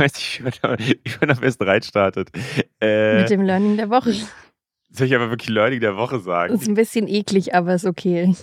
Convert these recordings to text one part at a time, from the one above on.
weiß nicht, wie man, am besten reinstartet. Äh, Mit dem Learning der Woche. Soll ich aber wirklich Learning der Woche sagen? Das ist ein bisschen eklig, aber ist okay.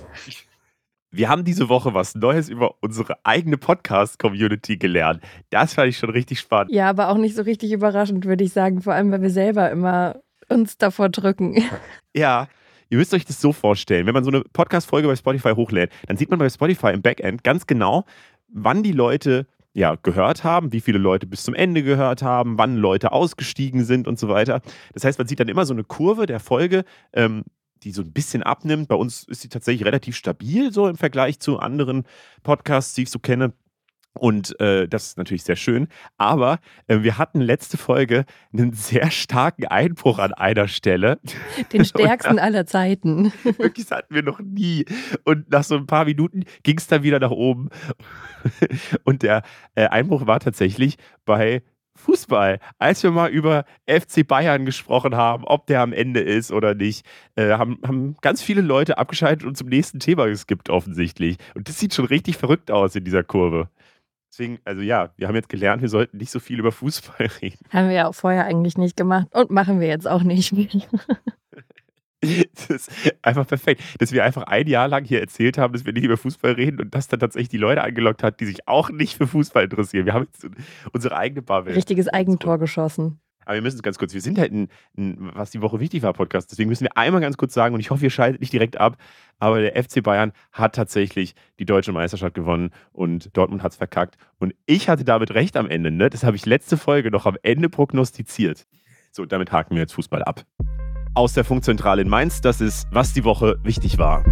Wir haben diese Woche was Neues über unsere eigene Podcast-Community gelernt. Das fand ich schon richtig spannend. Ja, aber auch nicht so richtig überraschend, würde ich sagen. Vor allem, weil wir selber immer uns davor drücken. Ja, ihr müsst euch das so vorstellen. Wenn man so eine Podcast-Folge bei Spotify hochlädt, dann sieht man bei Spotify im Backend ganz genau, wann die Leute ja, gehört haben, wie viele Leute bis zum Ende gehört haben, wann Leute ausgestiegen sind und so weiter. Das heißt, man sieht dann immer so eine Kurve der Folge, ähm, die so ein bisschen abnimmt. Bei uns ist sie tatsächlich relativ stabil, so im Vergleich zu anderen Podcasts, die ich so kenne. Und äh, das ist natürlich sehr schön. Aber äh, wir hatten letzte Folge einen sehr starken Einbruch an einer Stelle. Den stärksten aller Zeiten. Wirklich, das hatten wir noch nie. Und nach so ein paar Minuten ging es dann wieder nach oben. Und der äh, Einbruch war tatsächlich bei Fußball. Als wir mal über FC Bayern gesprochen haben, ob der am Ende ist oder nicht, äh, haben, haben ganz viele Leute abgeschaltet und zum nächsten Thema geskippt, offensichtlich. Und das sieht schon richtig verrückt aus in dieser Kurve. Deswegen, also ja, wir haben jetzt gelernt, wir sollten nicht so viel über Fußball reden. Haben wir ja auch vorher eigentlich nicht gemacht und machen wir jetzt auch nicht mehr. Das ist einfach perfekt, dass wir einfach ein Jahr lang hier erzählt haben, dass wir nicht über Fußball reden und das dann tatsächlich die Leute angelockt hat, die sich auch nicht für Fußball interessieren. Wir haben jetzt unsere eigene Bubble. Richtiges Eigentor geschossen. Aber wir müssen es ganz kurz, wir sind halt ein, ein, was die Woche wichtig war, Podcast. Deswegen müssen wir einmal ganz kurz sagen, und ich hoffe, ihr schaltet nicht direkt ab, aber der FC Bayern hat tatsächlich die deutsche Meisterschaft gewonnen und Dortmund hat es verkackt. Und ich hatte damit recht am Ende, ne? Das habe ich letzte Folge noch am Ende prognostiziert. So, damit haken wir jetzt Fußball ab aus der Funkzentrale in Mainz. Das ist, was die Woche wichtig war.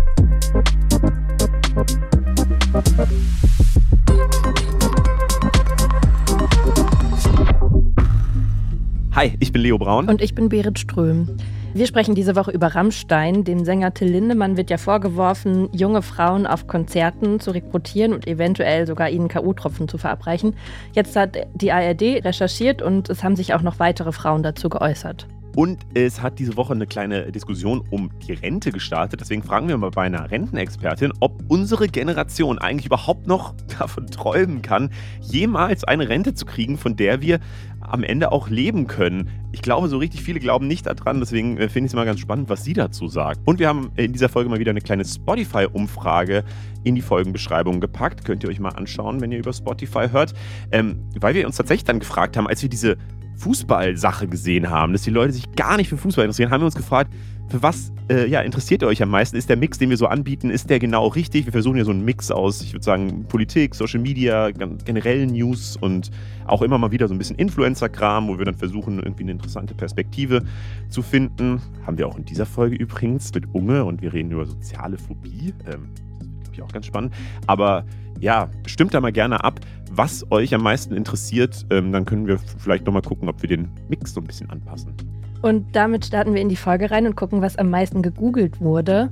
Hi, ich bin Leo Braun. Und ich bin Berit Ström. Wir sprechen diese Woche über Rammstein. Dem Sänger Till Lindemann wird ja vorgeworfen, junge Frauen auf Konzerten zu rekrutieren und eventuell sogar ihnen K.O.-Tropfen zu verabreichen. Jetzt hat die ARD recherchiert und es haben sich auch noch weitere Frauen dazu geäußert. Und es hat diese Woche eine kleine Diskussion um die Rente gestartet. Deswegen fragen wir mal bei einer Rentenexpertin, ob unsere Generation eigentlich überhaupt noch davon träumen kann, jemals eine Rente zu kriegen, von der wir am Ende auch leben können. Ich glaube, so richtig viele glauben nicht daran, deswegen äh, finde ich es mal ganz spannend, was sie dazu sagt. Und wir haben in dieser Folge mal wieder eine kleine Spotify-Umfrage in die Folgenbeschreibung gepackt. Könnt ihr euch mal anschauen, wenn ihr über Spotify hört. Ähm, weil wir uns tatsächlich dann gefragt haben, als wir diese Fußballsache gesehen haben, dass die Leute sich gar nicht für Fußball interessieren, haben wir uns gefragt, für was äh, ja, interessiert ihr euch am meisten? Ist der Mix, den wir so anbieten, ist der genau richtig? Wir versuchen ja so einen Mix aus, ich würde sagen, Politik, Social Media, generell News und auch immer mal wieder so ein bisschen Influencer-Kram, wo wir dann versuchen, irgendwie eine interessante Perspektive zu finden. Haben wir auch in dieser Folge übrigens mit Unge und wir reden über soziale Phobie. Ähm, das ist, glaube ich, auch ganz spannend. Aber ja, stimmt da mal gerne ab, was euch am meisten interessiert. Ähm, dann können wir vielleicht nochmal gucken, ob wir den Mix so ein bisschen anpassen. Und damit starten wir in die Folge rein und gucken, was am meisten gegoogelt wurde.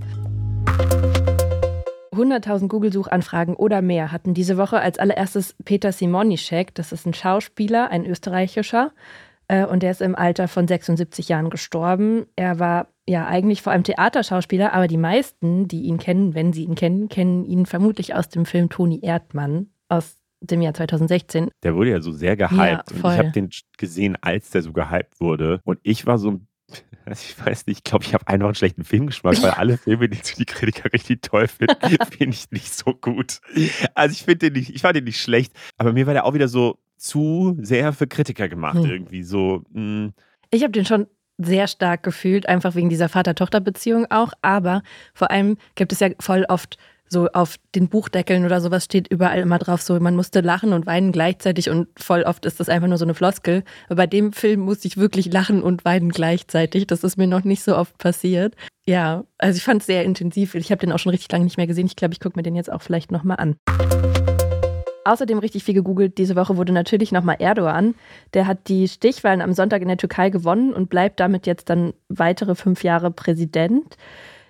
100.000 Google-Suchanfragen oder mehr hatten diese Woche als allererstes Peter Simonischek. Das ist ein Schauspieler, ein österreichischer. Äh, und der ist im Alter von 76 Jahren gestorben. Er war ja eigentlich vor allem Theaterschauspieler, aber die meisten, die ihn kennen, wenn sie ihn kennen, kennen ihn vermutlich aus dem Film Toni Erdmann aus dem Jahr 2016. Der wurde ja so sehr gehypt. Ja, und ich habe den gesehen, als der so gehypt wurde. Und ich war so ich weiß nicht, ich glaube, ich habe einfach einen schlechten Filmgeschmack, weil alle Filme, die die Kritiker richtig toll finden, finde ich nicht so gut. Also ich finde den nicht, ich fand den nicht schlecht, aber mir war der auch wieder so zu sehr für Kritiker gemacht hm. irgendwie so. Mh. Hm. Ich habe den schon sehr stark gefühlt, einfach wegen dieser Vater-Tochter-Beziehung auch. Aber vor allem gibt es ja voll oft so auf den Buchdeckeln oder sowas steht überall immer drauf, so man musste lachen und weinen gleichzeitig und voll oft ist das einfach nur so eine Floskel. Aber bei dem Film musste ich wirklich lachen und weinen gleichzeitig. Das ist mir noch nicht so oft passiert. Ja, also ich fand es sehr intensiv. Ich habe den auch schon richtig lange nicht mehr gesehen. Ich glaube, ich gucke mir den jetzt auch vielleicht nochmal an. Außerdem richtig viel gegoogelt. Diese Woche wurde natürlich nochmal Erdogan. Der hat die Stichwahlen am Sonntag in der Türkei gewonnen und bleibt damit jetzt dann weitere fünf Jahre Präsident.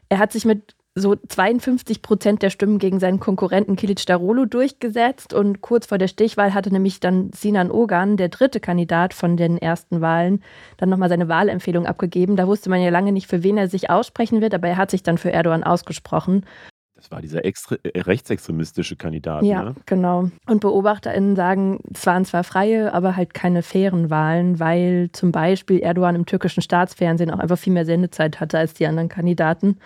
Er hat sich mit so 52 Prozent der Stimmen gegen seinen Konkurrenten Kilic Darolo durchgesetzt und kurz vor der Stichwahl hatte nämlich dann Sinan Ogan, der dritte Kandidat von den ersten Wahlen, dann nochmal seine Wahlempfehlung abgegeben. Da wusste man ja lange nicht, für wen er sich aussprechen wird, aber er hat sich dann für Erdogan ausgesprochen Das war dieser extre äh, rechtsextremistische Kandidat. Ja, ne? genau. Und BeobachterInnen sagen, es waren zwar freie, aber halt keine fairen Wahlen, weil zum Beispiel Erdogan im türkischen Staatsfernsehen auch einfach viel mehr Sendezeit hatte als die anderen Kandidaten.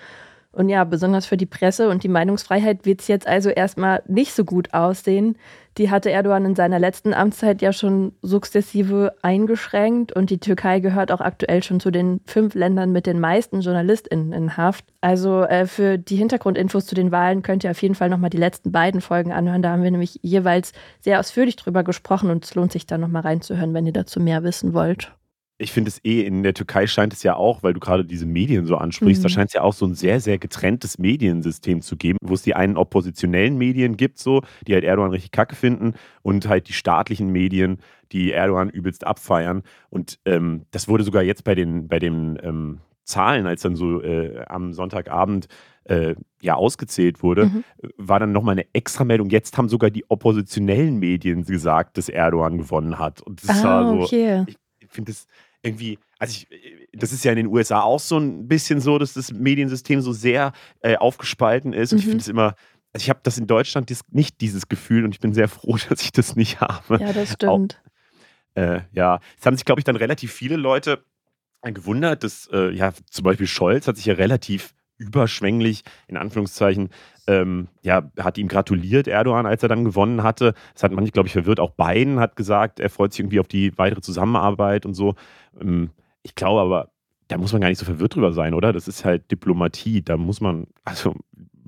Und ja, besonders für die Presse und die Meinungsfreiheit wird es jetzt also erstmal nicht so gut aussehen. Die hatte Erdogan in seiner letzten Amtszeit ja schon sukzessive eingeschränkt und die Türkei gehört auch aktuell schon zu den fünf Ländern mit den meisten JournalistInnen in Haft. Also äh, für die Hintergrundinfos zu den Wahlen könnt ihr auf jeden Fall nochmal die letzten beiden Folgen anhören. Da haben wir nämlich jeweils sehr ausführlich drüber gesprochen und es lohnt sich da nochmal reinzuhören, wenn ihr dazu mehr wissen wollt ich finde es eh, in der Türkei scheint es ja auch, weil du gerade diese Medien so ansprichst, mhm. da scheint es ja auch so ein sehr, sehr getrenntes Mediensystem zu geben, wo es die einen oppositionellen Medien gibt, so, die halt Erdogan richtig kacke finden und halt die staatlichen Medien, die Erdogan übelst abfeiern. Und ähm, das wurde sogar jetzt bei den, bei den ähm, Zahlen, als dann so äh, am Sonntagabend äh, ja ausgezählt wurde, mhm. war dann nochmal eine Extrameldung. Jetzt haben sogar die oppositionellen Medien gesagt, dass Erdogan gewonnen hat. Und das ah, war so. Okay. Ich finde das irgendwie, also ich, das ist ja in den USA auch so ein bisschen so, dass das Mediensystem so sehr äh, aufgespalten ist. Und mhm. ich finde es immer, also ich habe das in Deutschland nicht dieses Gefühl und ich bin sehr froh, dass ich das nicht habe. Ja, das stimmt. Auch, äh, ja, es haben sich, glaube ich, dann relativ viele Leute gewundert, dass äh, ja zum Beispiel Scholz hat sich ja relativ überschwänglich, in Anführungszeichen, ähm, ja, hat ihm gratuliert, Erdogan, als er dann gewonnen hatte. Das hat manche, glaube ich, verwirrt. Auch Biden hat gesagt, er freut sich irgendwie auf die weitere Zusammenarbeit und so. Ähm, ich glaube aber, da muss man gar nicht so verwirrt drüber sein, oder? Das ist halt Diplomatie. Da muss man, also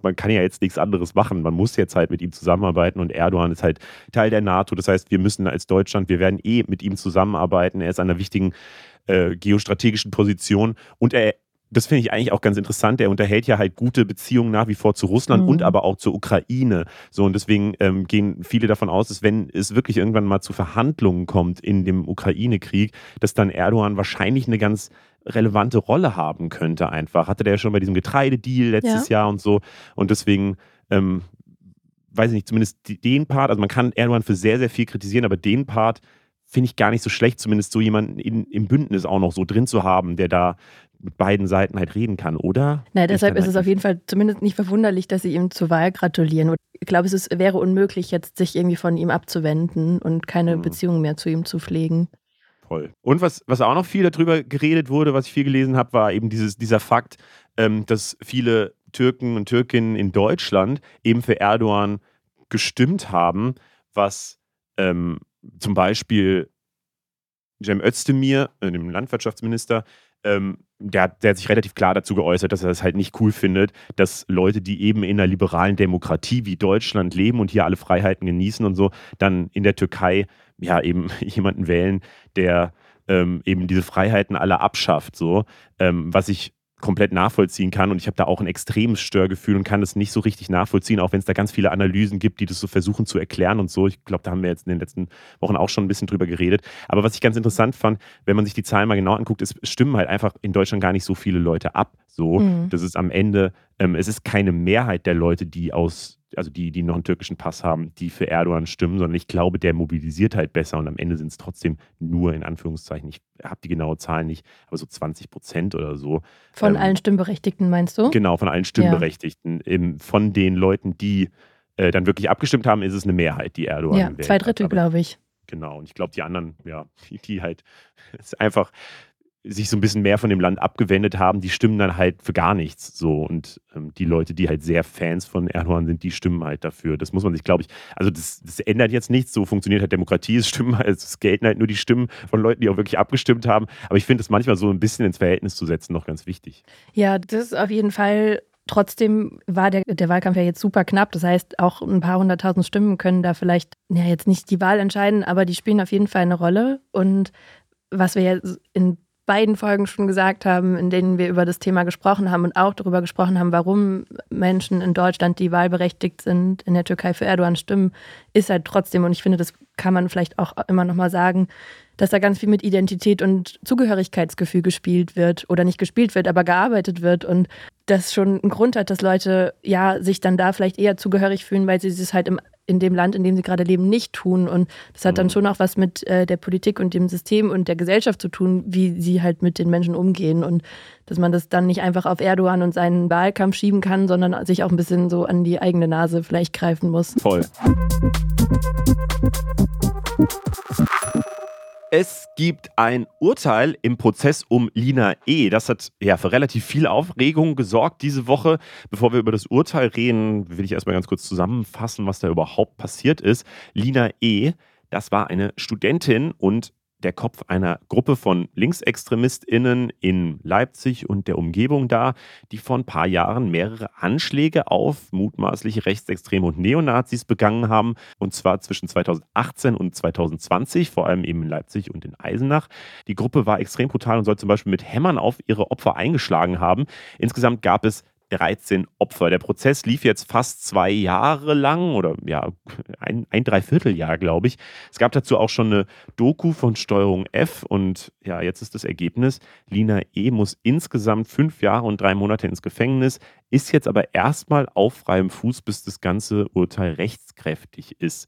man kann ja jetzt nichts anderes machen. Man muss jetzt halt mit ihm zusammenarbeiten und Erdogan ist halt Teil der NATO. Das heißt, wir müssen als Deutschland, wir werden eh mit ihm zusammenarbeiten. Er ist an einer wichtigen äh, geostrategischen Position und er das finde ich eigentlich auch ganz interessant. Er unterhält ja halt gute Beziehungen nach wie vor zu Russland mhm. und aber auch zur Ukraine. So und deswegen ähm, gehen viele davon aus, dass wenn es wirklich irgendwann mal zu Verhandlungen kommt in dem Ukraine-Krieg, dass dann Erdogan wahrscheinlich eine ganz relevante Rolle haben könnte. Einfach hatte der ja schon bei diesem Getreidedeal letztes ja. Jahr und so und deswegen ähm, weiß ich nicht, zumindest den Part, also man kann Erdogan für sehr, sehr viel kritisieren, aber den Part finde ich gar nicht so schlecht, zumindest so jemanden in, im Bündnis auch noch so drin zu haben, der da mit beiden Seiten halt reden kann, oder? Na, deshalb ist es auf jeden Fall zumindest nicht verwunderlich, dass sie ihm zur Wahl gratulieren. Ich glaube, es ist, wäre unmöglich, jetzt sich irgendwie von ihm abzuwenden und keine mhm. Beziehung mehr zu ihm zu pflegen. Voll. Und was, was auch noch viel darüber geredet wurde, was ich viel gelesen habe, war eben dieses, dieser Fakt, ähm, dass viele Türken und Türkinnen in Deutschland eben für Erdogan gestimmt haben, was ähm, zum Beispiel Cem Özdemir, äh, dem Landwirtschaftsminister, ähm, der, hat, der hat sich relativ klar dazu geäußert, dass er das halt nicht cool findet, dass Leute, die eben in einer liberalen Demokratie wie Deutschland leben und hier alle Freiheiten genießen und so, dann in der Türkei ja eben jemanden wählen, der ähm, eben diese Freiheiten alle abschafft. So, ähm, was ich komplett nachvollziehen kann. Und ich habe da auch ein extremes Störgefühl und kann das nicht so richtig nachvollziehen, auch wenn es da ganz viele Analysen gibt, die das so versuchen zu erklären und so. Ich glaube, da haben wir jetzt in den letzten Wochen auch schon ein bisschen drüber geredet. Aber was ich ganz interessant fand, wenn man sich die Zahlen mal genau anguckt, ist, stimmen halt einfach in Deutschland gar nicht so viele Leute ab. So, mhm. das ist am Ende, ähm, es ist keine Mehrheit der Leute, die aus also die, die noch einen türkischen Pass haben, die für Erdogan stimmen, sondern ich glaube, der mobilisiert halt besser und am Ende sind es trotzdem nur in Anführungszeichen, ich habe die genaue Zahl nicht, aber so 20 Prozent oder so. Von ähm, allen Stimmberechtigten meinst du? Genau, von allen Stimmberechtigten. Ja. Eben von den Leuten, die äh, dann wirklich abgestimmt haben, ist es eine Mehrheit, die Erdogan Ja, zwei Drittel, glaube ich. Genau, und ich glaube, die anderen, ja, die, die halt, ist einfach, sich so ein bisschen mehr von dem Land abgewendet haben, die stimmen dann halt für gar nichts. So. Und ähm, die Leute, die halt sehr Fans von Erdogan sind, die stimmen halt dafür. Das muss man sich, glaube ich, also das, das, ändert jetzt nichts. So funktioniert halt Demokratie. Es stimmen halt, es gelten halt nur die Stimmen von Leuten, die auch wirklich abgestimmt haben. Aber ich finde es manchmal so ein bisschen ins Verhältnis zu setzen noch ganz wichtig. Ja, das ist auf jeden Fall Trotzdem war der, der Wahlkampf ja jetzt super knapp. Das heißt, auch ein paar hunderttausend Stimmen können da vielleicht ja jetzt nicht die Wahl entscheiden, aber die spielen auf jeden Fall eine Rolle. Und was wir ja in beiden Folgen schon gesagt haben, in denen wir über das Thema gesprochen haben und auch darüber gesprochen haben, warum Menschen in Deutschland, die wahlberechtigt sind, in der Türkei für Erdogan stimmen, ist halt trotzdem, und ich finde, das kann man vielleicht auch immer nochmal sagen, dass da ganz viel mit Identität und Zugehörigkeitsgefühl gespielt wird oder nicht gespielt wird, aber gearbeitet wird und das schon einen Grund hat, dass Leute ja sich dann da vielleicht eher zugehörig fühlen, weil sie es halt im in dem Land, in dem sie gerade leben, nicht tun. Und das hat dann Mhm. schon auch was mit äh, der Politik und dem System und der Gesellschaft zu tun, wie sie halt mit den Menschen umgehen. Und dass man das dann nicht einfach auf Erdogan und seinen Wahlkampf schieben kann, sondern sich auch ein bisschen so an die eigene Nase vielleicht greifen muss. Voll. Es gibt ein Urteil im Prozess um Lina E. Das hat ja für relativ viel Aufregung gesorgt diese Woche. Bevor wir über das Urteil reden, will ich erstmal ganz kurz zusammenfassen, was da überhaupt passiert ist. Lina E., das war eine Studentin und der Kopf einer Gruppe von LinksextremistInnen in Leipzig und der Umgebung da, die vor ein paar Jahren mehrere Anschläge auf mutmaßliche Rechtsextreme und Neonazis begangen haben. Und zwar zwischen 2018 und 2020, vor allem eben in Leipzig und in Eisenach. Die Gruppe war extrem brutal und soll zum Beispiel mit Hämmern auf ihre Opfer eingeschlagen haben. Insgesamt gab es 13 Opfer. Der Prozess lief jetzt fast zwei Jahre lang oder ja, ein, ein Dreivierteljahr, glaube ich. Es gab dazu auch schon eine Doku von Steuerung F und ja, jetzt ist das Ergebnis. Lina E. muss insgesamt fünf Jahre und drei Monate ins Gefängnis, ist jetzt aber erstmal auf freiem Fuß, bis das ganze Urteil rechtskräftig ist.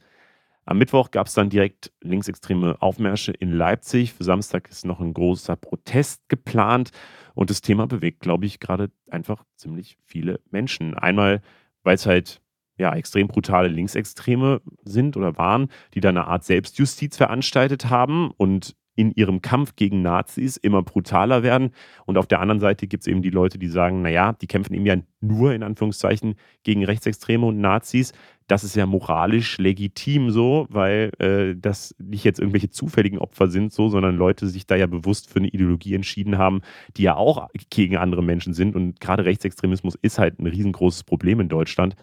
Am Mittwoch gab es dann direkt linksextreme Aufmärsche in Leipzig. Für Samstag ist noch ein großer Protest geplant. Und das Thema bewegt, glaube ich, gerade einfach ziemlich viele Menschen. Einmal, weil es halt ja, extrem brutale Linksextreme sind oder waren, die da eine Art Selbstjustiz veranstaltet haben und in ihrem Kampf gegen Nazis immer brutaler werden. Und auf der anderen Seite gibt es eben die Leute, die sagen, naja, die kämpfen eben ja nur in Anführungszeichen gegen Rechtsextreme und Nazis. Das ist ja moralisch legitim so, weil äh, das nicht jetzt irgendwelche zufälligen Opfer sind, so, sondern Leute sich da ja bewusst für eine Ideologie entschieden haben, die ja auch gegen andere Menschen sind. Und gerade Rechtsextremismus ist halt ein riesengroßes Problem in Deutschland.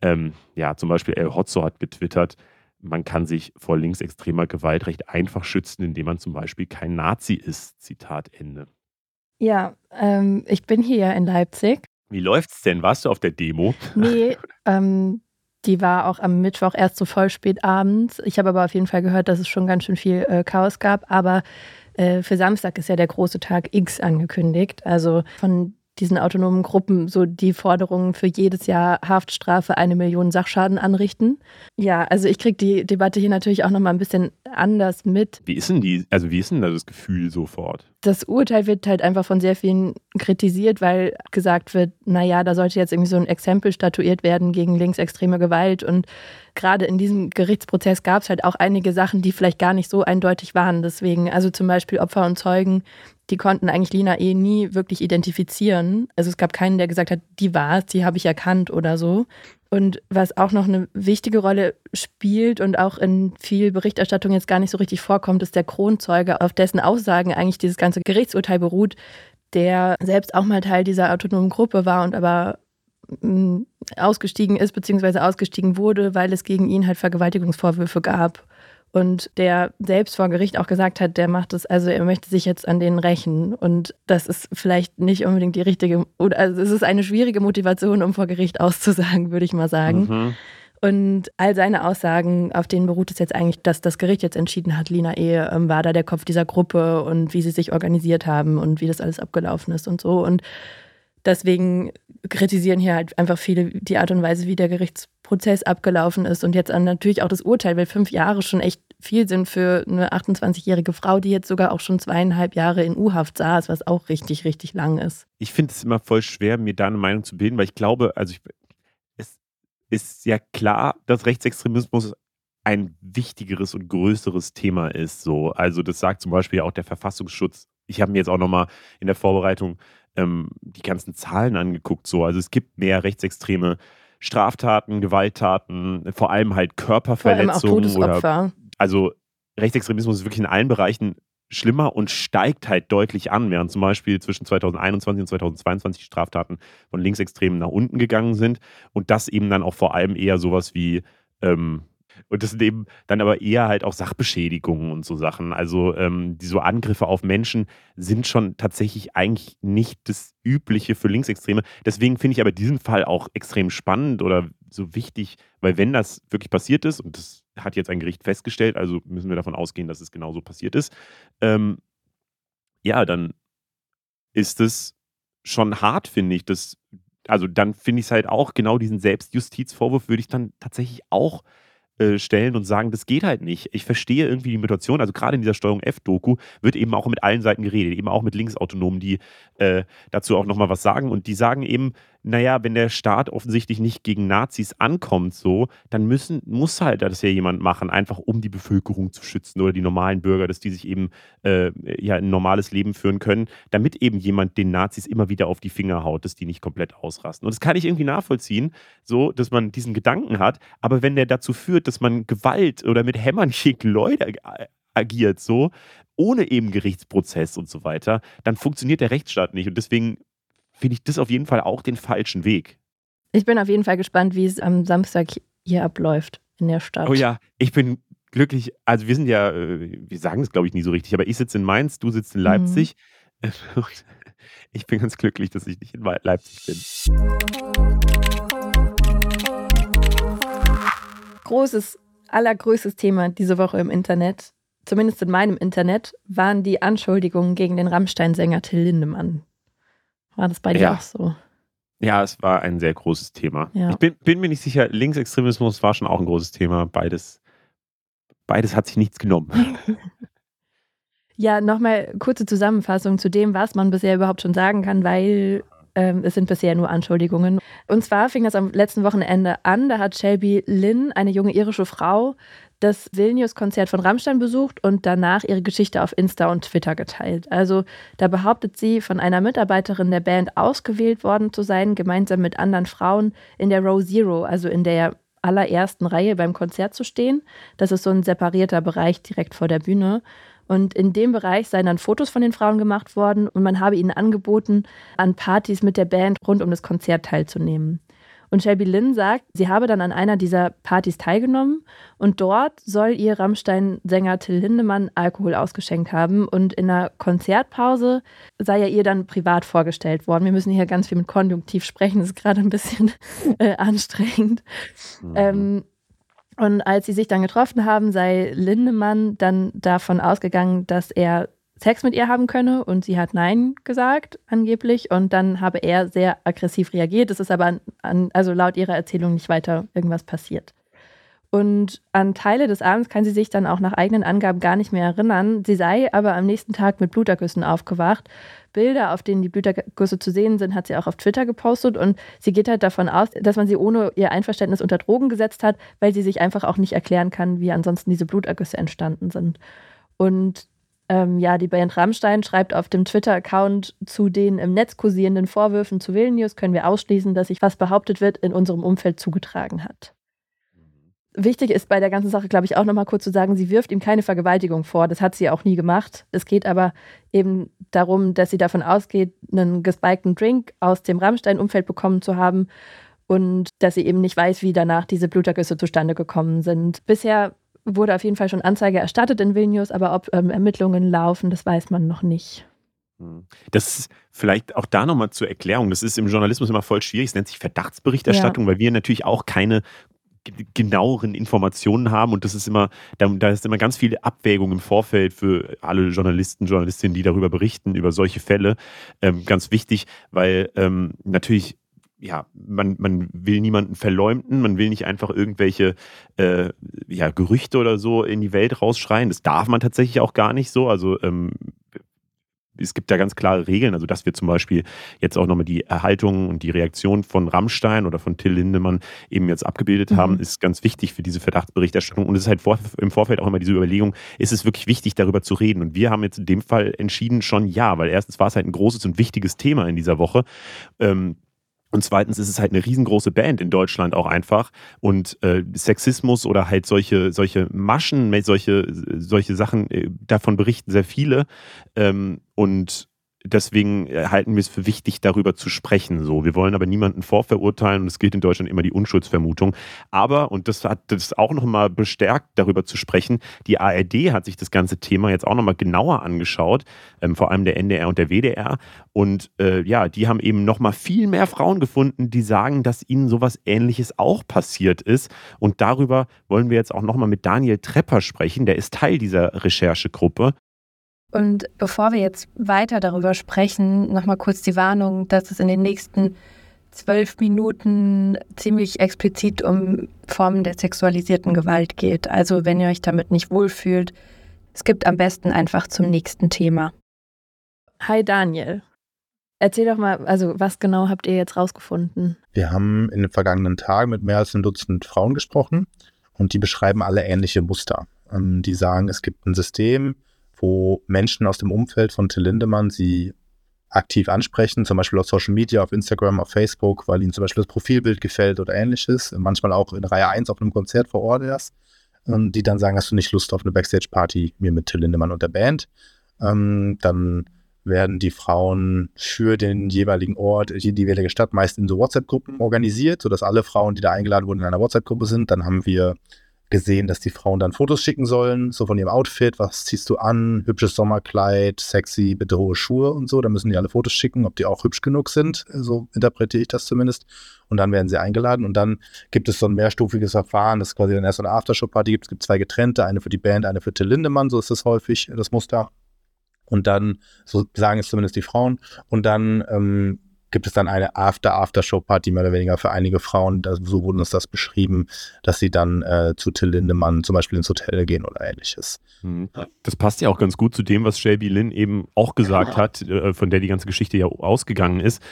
Ähm, ja, zum Beispiel El Hotzo hat getwittert, man kann sich vor linksextremer Gewalt recht einfach schützen, indem man zum Beispiel kein Nazi ist. Zitat Ende. Ja, ähm, ich bin hier ja in Leipzig. Wie läuft's denn? Warst du auf der Demo? Nee, ähm, die war auch am Mittwoch erst so voll spät abends. Ich habe aber auf jeden Fall gehört, dass es schon ganz schön viel äh, Chaos gab. Aber äh, für Samstag ist ja der große Tag X angekündigt. Also von diesen autonomen Gruppen so die Forderungen für jedes Jahr Haftstrafe eine Million Sachschaden anrichten. Ja, also ich kriege die Debatte hier natürlich auch nochmal ein bisschen anders mit. Wie ist denn die, also wie ist denn da das Gefühl sofort? Das Urteil wird halt einfach von sehr vielen kritisiert, weil gesagt wird, naja, da sollte jetzt irgendwie so ein Exempel statuiert werden gegen linksextreme Gewalt. Und gerade in diesem Gerichtsprozess gab es halt auch einige Sachen, die vielleicht gar nicht so eindeutig waren. Deswegen, also zum Beispiel Opfer und Zeugen, die konnten eigentlich Lina eh nie wirklich identifizieren. Also es gab keinen, der gesagt hat, die war es, die habe ich erkannt oder so. Und was auch noch eine wichtige Rolle spielt und auch in viel Berichterstattung jetzt gar nicht so richtig vorkommt, ist der Kronzeuge, auf dessen Aussagen eigentlich dieses ganze Gerichtsurteil beruht, der selbst auch mal Teil dieser autonomen Gruppe war und aber mh, ausgestiegen ist, beziehungsweise ausgestiegen wurde, weil es gegen ihn halt Vergewaltigungsvorwürfe gab. Und der selbst vor Gericht auch gesagt hat, der macht es, also er möchte sich jetzt an denen rächen. Und das ist vielleicht nicht unbedingt die richtige, oder also es ist eine schwierige Motivation, um vor Gericht auszusagen, würde ich mal sagen. Mhm. Und all seine Aussagen, auf denen beruht es jetzt eigentlich, dass das Gericht jetzt entschieden hat, Lina Ehe ähm, war da der Kopf dieser Gruppe und wie sie sich organisiert haben und wie das alles abgelaufen ist und so. Und deswegen kritisieren hier halt einfach viele die Art und Weise, wie der Gerichtsprozess abgelaufen ist und jetzt natürlich auch das Urteil, weil fünf Jahre schon echt viel sind für eine 28-jährige Frau, die jetzt sogar auch schon zweieinhalb Jahre in U-Haft saß, was auch richtig, richtig lang ist. Ich finde es immer voll schwer, mir da eine Meinung zu bilden, weil ich glaube, also ich, es ist ja klar, dass Rechtsextremismus ein wichtigeres und größeres Thema ist. So. Also das sagt zum Beispiel auch der Verfassungsschutz. Ich habe mir jetzt auch nochmal in der Vorbereitung ähm, die ganzen Zahlen angeguckt. So. Also es gibt mehr rechtsextreme Straftaten, Gewalttaten, vor allem halt Vor allem auch Körperverletzungen oder Todesopfer. also Rechtsextremismus ist wirklich in allen Bereichen schlimmer und steigt halt deutlich an, während zum Beispiel zwischen 2021 und 2022 Straftaten von Linksextremen nach unten gegangen sind und das eben dann auch vor allem eher sowas wie ähm, und das sind eben dann aber eher halt auch Sachbeschädigungen und so Sachen. Also ähm, die so Angriffe auf Menschen sind schon tatsächlich eigentlich nicht das Übliche für Linksextreme. Deswegen finde ich aber diesen Fall auch extrem spannend oder so wichtig, weil wenn das wirklich passiert ist, und das hat jetzt ein Gericht festgestellt, also müssen wir davon ausgehen, dass es genauso passiert ist, ähm, ja, dann ist es schon hart, finde ich. Das, also dann finde ich es halt auch, genau diesen Selbstjustizvorwurf würde ich dann tatsächlich auch äh, stellen und sagen, das geht halt nicht. Ich verstehe irgendwie die Mutation. Also gerade in dieser Steuerung F-Doku wird eben auch mit allen Seiten geredet, eben auch mit Linksautonomen, die äh, dazu auch nochmal was sagen. Und die sagen eben, naja, wenn der Staat offensichtlich nicht gegen Nazis ankommt, so, dann müssen, muss halt das ja jemand machen, einfach um die Bevölkerung zu schützen oder die normalen Bürger, dass die sich eben äh, ja, ein normales Leben führen können, damit eben jemand den Nazis immer wieder auf die Finger haut, dass die nicht komplett ausrasten. Und das kann ich irgendwie nachvollziehen, so, dass man diesen Gedanken hat, aber wenn der dazu führt, dass man Gewalt oder mit Hämmern gegen Leute agiert, so, ohne eben Gerichtsprozess und so weiter, dann funktioniert der Rechtsstaat nicht. Und deswegen finde ich das auf jeden Fall auch den falschen Weg. Ich bin auf jeden Fall gespannt, wie es am Samstag hier abläuft in der Stadt. Oh ja, ich bin glücklich. Also wir sind ja, äh, wir sagen es glaube ich nie so richtig, aber ich sitze in Mainz, du sitzt in Leipzig. Mhm. Ich bin ganz glücklich, dass ich nicht in Leipzig bin. Großes, allergrößtes Thema diese Woche im Internet, zumindest in meinem Internet, waren die Anschuldigungen gegen den Rammstein-Sänger Till Lindemann. War das bei dir ja. auch so? Ja, es war ein sehr großes Thema. Ja. Ich bin, bin, mir nicht sicher, Linksextremismus war schon auch ein großes Thema. Beides, beides hat sich nichts genommen. ja, nochmal kurze Zusammenfassung zu dem, was man bisher überhaupt schon sagen kann, weil ähm, es sind bisher nur Anschuldigungen. Und zwar fing das am letzten Wochenende an. Da hat Shelby Lynn, eine junge irische Frau, das Vilnius-Konzert von Rammstein besucht und danach ihre Geschichte auf Insta und Twitter geteilt. Also da behauptet sie, von einer Mitarbeiterin der Band ausgewählt worden zu sein, gemeinsam mit anderen Frauen in der Row Zero, also in der allerersten Reihe beim Konzert zu stehen. Das ist so ein separierter Bereich direkt vor der Bühne. Und in dem Bereich seien dann Fotos von den Frauen gemacht worden und man habe ihnen angeboten, an Partys mit der Band rund um das Konzert teilzunehmen. Und Shelby Lynn sagt, sie habe dann an einer dieser Partys teilgenommen und dort soll ihr Rammstein-Sänger Till Lindemann Alkohol ausgeschenkt haben. Und in einer Konzertpause sei er ihr dann privat vorgestellt worden. Wir müssen hier ganz viel mit Konjunktiv sprechen, das ist gerade ein bisschen äh, anstrengend. Mhm. Ähm, und als sie sich dann getroffen haben, sei Lindemann dann davon ausgegangen, dass er Sex mit ihr haben könne und sie hat Nein gesagt, angeblich. Und dann habe er sehr aggressiv reagiert. Es ist aber an, also laut ihrer Erzählung nicht weiter irgendwas passiert. Und an Teile des Abends kann sie sich dann auch nach eigenen Angaben gar nicht mehr erinnern. Sie sei aber am nächsten Tag mit Blutergüssen aufgewacht. Bilder, auf denen die Blutergüsse zu sehen sind, hat sie auch auf Twitter gepostet. Und sie geht halt davon aus, dass man sie ohne ihr Einverständnis unter Drogen gesetzt hat, weil sie sich einfach auch nicht erklären kann, wie ansonsten diese Blutergüsse entstanden sind. Und ähm, ja, die Band Rammstein schreibt auf dem Twitter-Account zu den im Netz kursierenden Vorwürfen zu Vilnius können wir ausschließen, dass sich was behauptet wird, in unserem Umfeld zugetragen hat. Wichtig ist bei der ganzen Sache, glaube ich, auch nochmal kurz zu sagen, sie wirft ihm keine Vergewaltigung vor. Das hat sie auch nie gemacht. Es geht aber eben darum, dass sie davon ausgeht, einen gespikten Drink aus dem Rammstein-Umfeld bekommen zu haben und dass sie eben nicht weiß, wie danach diese Blutergüsse zustande gekommen sind. Bisher wurde auf jeden Fall schon Anzeige erstattet in Vilnius, aber ob ähm, Ermittlungen laufen, das weiß man noch nicht. Hm. Das ist vielleicht auch da nochmal zur Erklärung. Das ist im Journalismus immer voll schwierig. Es nennt sich Verdachtsberichterstattung, ja. weil wir natürlich auch keine genaueren Informationen haben und das ist immer, da, da ist immer ganz viel Abwägung im Vorfeld für alle Journalisten, Journalistinnen, die darüber berichten, über solche Fälle. Ähm, ganz wichtig, weil ähm, natürlich ja, man, man will niemanden verleumden, man will nicht einfach irgendwelche äh, ja, Gerüchte oder so in die Welt rausschreien. Das darf man tatsächlich auch gar nicht so. Also ähm, es gibt da ganz klare Regeln, also dass wir zum Beispiel jetzt auch nochmal die Erhaltung und die Reaktion von Rammstein oder von Till Lindemann eben jetzt abgebildet mhm. haben, ist ganz wichtig für diese Verdachtsberichterstattung. Und es ist halt vor, im Vorfeld auch immer diese Überlegung, ist es wirklich wichtig, darüber zu reden? Und wir haben jetzt in dem Fall entschieden schon ja, weil erstens war es halt ein großes und wichtiges Thema in dieser Woche. Ähm, und zweitens ist es halt eine riesengroße Band in Deutschland auch einfach. Und äh, Sexismus oder halt solche, solche Maschen, solche, solche Sachen, äh, davon berichten sehr viele. Ähm, und deswegen äh, halten wir es für wichtig, darüber zu sprechen. So, wir wollen aber niemanden vorverurteilen und es gilt in Deutschland immer die Unschuldsvermutung. Aber, und das hat das auch nochmal bestärkt, darüber zu sprechen, die ARD hat sich das ganze Thema jetzt auch nochmal genauer angeschaut, ähm, vor allem der NDR und der WDR. Und äh, ja, die haben eben nochmal viel mehr Frauen gefunden, die sagen, dass ihnen sowas ähnliches auch passiert ist. Und darüber wollen wir jetzt auch nochmal mit Daniel Trepper sprechen. Der ist Teil dieser Recherchegruppe. Und bevor wir jetzt weiter darüber sprechen, nochmal kurz die Warnung, dass es in den nächsten zwölf Minuten ziemlich explizit um Formen der sexualisierten Gewalt geht. Also wenn ihr euch damit nicht wohlfühlt, es gibt am besten einfach zum nächsten Thema. Hi Daniel. Erzähl doch mal, also was genau habt ihr jetzt rausgefunden? Wir haben in den vergangenen Tagen mit mehr als ein Dutzend Frauen gesprochen und die beschreiben alle ähnliche Muster. Ähm, die sagen, es gibt ein System, wo Menschen aus dem Umfeld von Till Lindemann sie aktiv ansprechen, zum Beispiel auf Social Media, auf Instagram, auf Facebook, weil ihnen zum Beispiel das Profilbild gefällt oder ähnliches. Manchmal auch in Reihe 1 auf einem Konzert vor Ort erst. Die dann sagen, hast du nicht Lust auf eine Backstage-Party mir mit Till Lindemann und der Band? Ähm, dann werden die Frauen für den jeweiligen Ort, die jeweilige Stadt meist in so WhatsApp-Gruppen organisiert, sodass alle Frauen, die da eingeladen wurden, in einer WhatsApp-Gruppe sind. Dann haben wir gesehen, dass die Frauen dann Fotos schicken sollen, so von ihrem Outfit, was ziehst du an, hübsches Sommerkleid, sexy, bitte hohe Schuhe und so. Da müssen die alle Fotos schicken, ob die auch hübsch genug sind, so interpretiere ich das zumindest. Und dann werden sie eingeladen und dann gibt es so ein mehrstufiges Verfahren, das quasi dann erst eine Aftershow-Party gibt. Es gibt zwei getrennte, eine für die Band, eine für Till Lindemann, so ist das häufig, das Muster. Und dann, so sagen es zumindest die Frauen, und dann ähm, gibt es dann eine After-After-Show-Party mehr oder weniger für einige Frauen, das, so wurde uns das beschrieben, dass sie dann äh, zu Till Lindemann zum Beispiel ins Hotel gehen oder ähnliches. Hm. Das passt ja auch ganz gut zu dem, was Shelby Lynn eben auch gesagt hat, äh, von der die ganze Geschichte ja ausgegangen ist.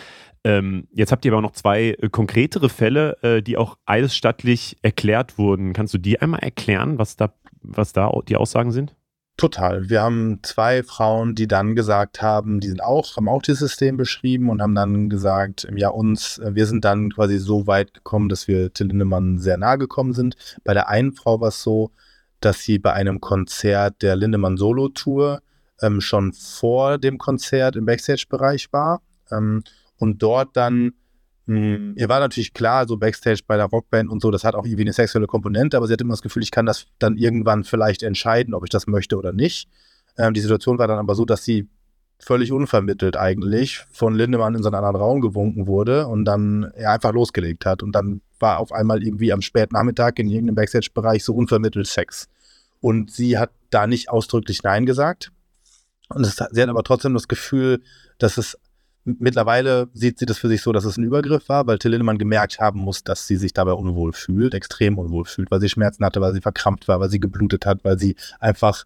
Ähm, jetzt habt ihr aber auch noch zwei äh, konkretere Fälle, äh, die auch eidesstattlich erklärt wurden. Kannst du die einmal erklären, was da, was da die Aussagen sind? Total. Wir haben zwei Frauen, die dann gesagt haben, die sind auch, haben auch dieses System beschrieben und haben dann gesagt, ja, uns, äh, wir sind dann quasi so weit gekommen, dass wir Till Lindemann sehr nahe gekommen sind. Bei der einen Frau war es so, dass sie bei einem Konzert der Lindemann Solo-Tour ähm, schon vor dem Konzert im Backstage-Bereich war ähm, und dort dann Mhm. Ihr war natürlich klar, so Backstage bei der Rockband und so, das hat auch irgendwie eine sexuelle Komponente, aber sie hat immer das Gefühl, ich kann das dann irgendwann vielleicht entscheiden, ob ich das möchte oder nicht. Ähm, die Situation war dann aber so, dass sie völlig unvermittelt eigentlich von Lindemann in so einen anderen Raum gewunken wurde und dann er einfach losgelegt hat. Und dann war auf einmal irgendwie am späten Nachmittag in irgendeinem Backstage-Bereich so unvermittelt Sex. Und sie hat da nicht ausdrücklich Nein gesagt. Und es, sie hat aber trotzdem das Gefühl, dass es Mittlerweile sieht sie das für sich so, dass es ein Übergriff war, weil Till Lindemann gemerkt haben muss, dass sie sich dabei unwohl fühlt, extrem unwohl fühlt, weil sie Schmerzen hatte, weil sie verkrampft war, weil sie geblutet hat, weil sie einfach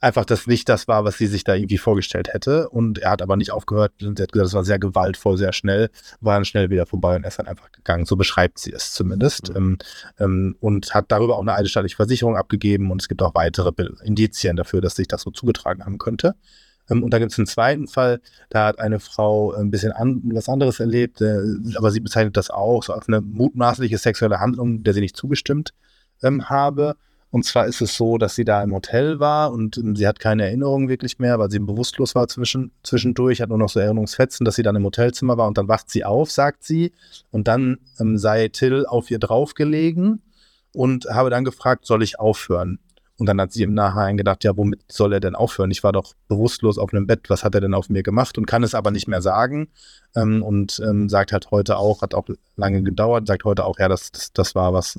einfach das nicht das war, was sie sich da irgendwie vorgestellt hätte. Und er hat aber nicht aufgehört. Und er hat gesagt, es war sehr gewaltvoll, sehr schnell, war dann schnell wieder vorbei und er ist dann einfach gegangen. So beschreibt sie es zumindest. Mhm. Ähm, ähm, und hat darüber auch eine eidesstattliche Versicherung abgegeben und es gibt auch weitere Indizien dafür, dass sich das so zugetragen haben könnte. Ähm, und da gibt es einen zweiten Fall, da hat eine Frau ein bisschen an, was anderes erlebt, äh, aber sie bezeichnet das auch so als eine mutmaßliche sexuelle Handlung, der sie nicht zugestimmt ähm, habe. Und zwar ist es so, dass sie da im Hotel war und ähm, sie hat keine Erinnerungen wirklich mehr, weil sie bewusstlos war zwischen, zwischendurch, hat nur noch so Erinnerungsfetzen, dass sie dann im Hotelzimmer war und dann wacht sie auf, sagt sie. Und dann ähm, sei Till auf ihr draufgelegen und habe dann gefragt, soll ich aufhören? Und dann hat sie im Nachhinein gedacht, ja, womit soll er denn aufhören? Ich war doch bewusstlos auf einem Bett, was hat er denn auf mir gemacht? Und kann es aber nicht mehr sagen. Ähm, und ähm, sagt halt heute auch, hat auch lange gedauert, sagt heute auch, ja, das, das, das war was,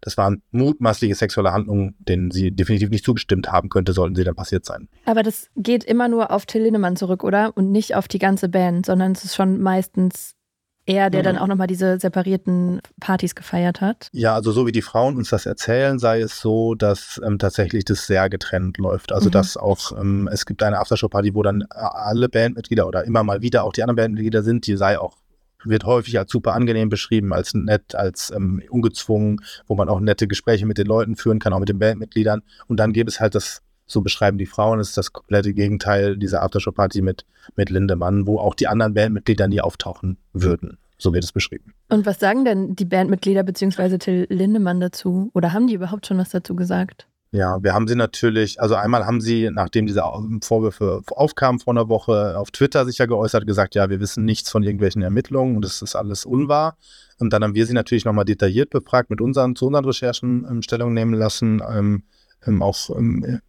das waren mutmaßliche sexuelle Handlungen, denen sie definitiv nicht zugestimmt haben könnte, sollten sie dann passiert sein. Aber das geht immer nur auf Till Lindemann zurück, oder? Und nicht auf die ganze Band, sondern es ist schon meistens er, der mhm. dann auch nochmal diese separierten Partys gefeiert hat. Ja, also so wie die Frauen uns das erzählen, sei es so, dass ähm, tatsächlich das sehr getrennt läuft. Also mhm. dass auch, ähm, es gibt eine Aftershow-Party, wo dann alle Bandmitglieder oder immer mal wieder auch die anderen Bandmitglieder sind, die sei auch wird häufig als super angenehm beschrieben, als nett, als ähm, ungezwungen, wo man auch nette Gespräche mit den Leuten führen kann, auch mit den Bandmitgliedern. Und dann gäbe es halt das so beschreiben die Frauen, ist das komplette Gegenteil dieser Aftershow-Party mit, mit Lindemann, wo auch die anderen Bandmitglieder nie auftauchen würden. So wird es beschrieben. Und was sagen denn die Bandmitglieder bzw. Till Lindemann dazu? Oder haben die überhaupt schon was dazu gesagt? Ja, wir haben sie natürlich, also einmal haben sie, nachdem diese Vorwürfe aufkamen vor einer Woche, auf Twitter sicher geäußert, gesagt, ja, wir wissen nichts von irgendwelchen Ermittlungen und das ist alles unwahr. Und dann haben wir sie natürlich nochmal detailliert befragt, mit unseren, zu unseren Recherchen ähm, Stellung nehmen lassen, ähm, ähm, auch ähm,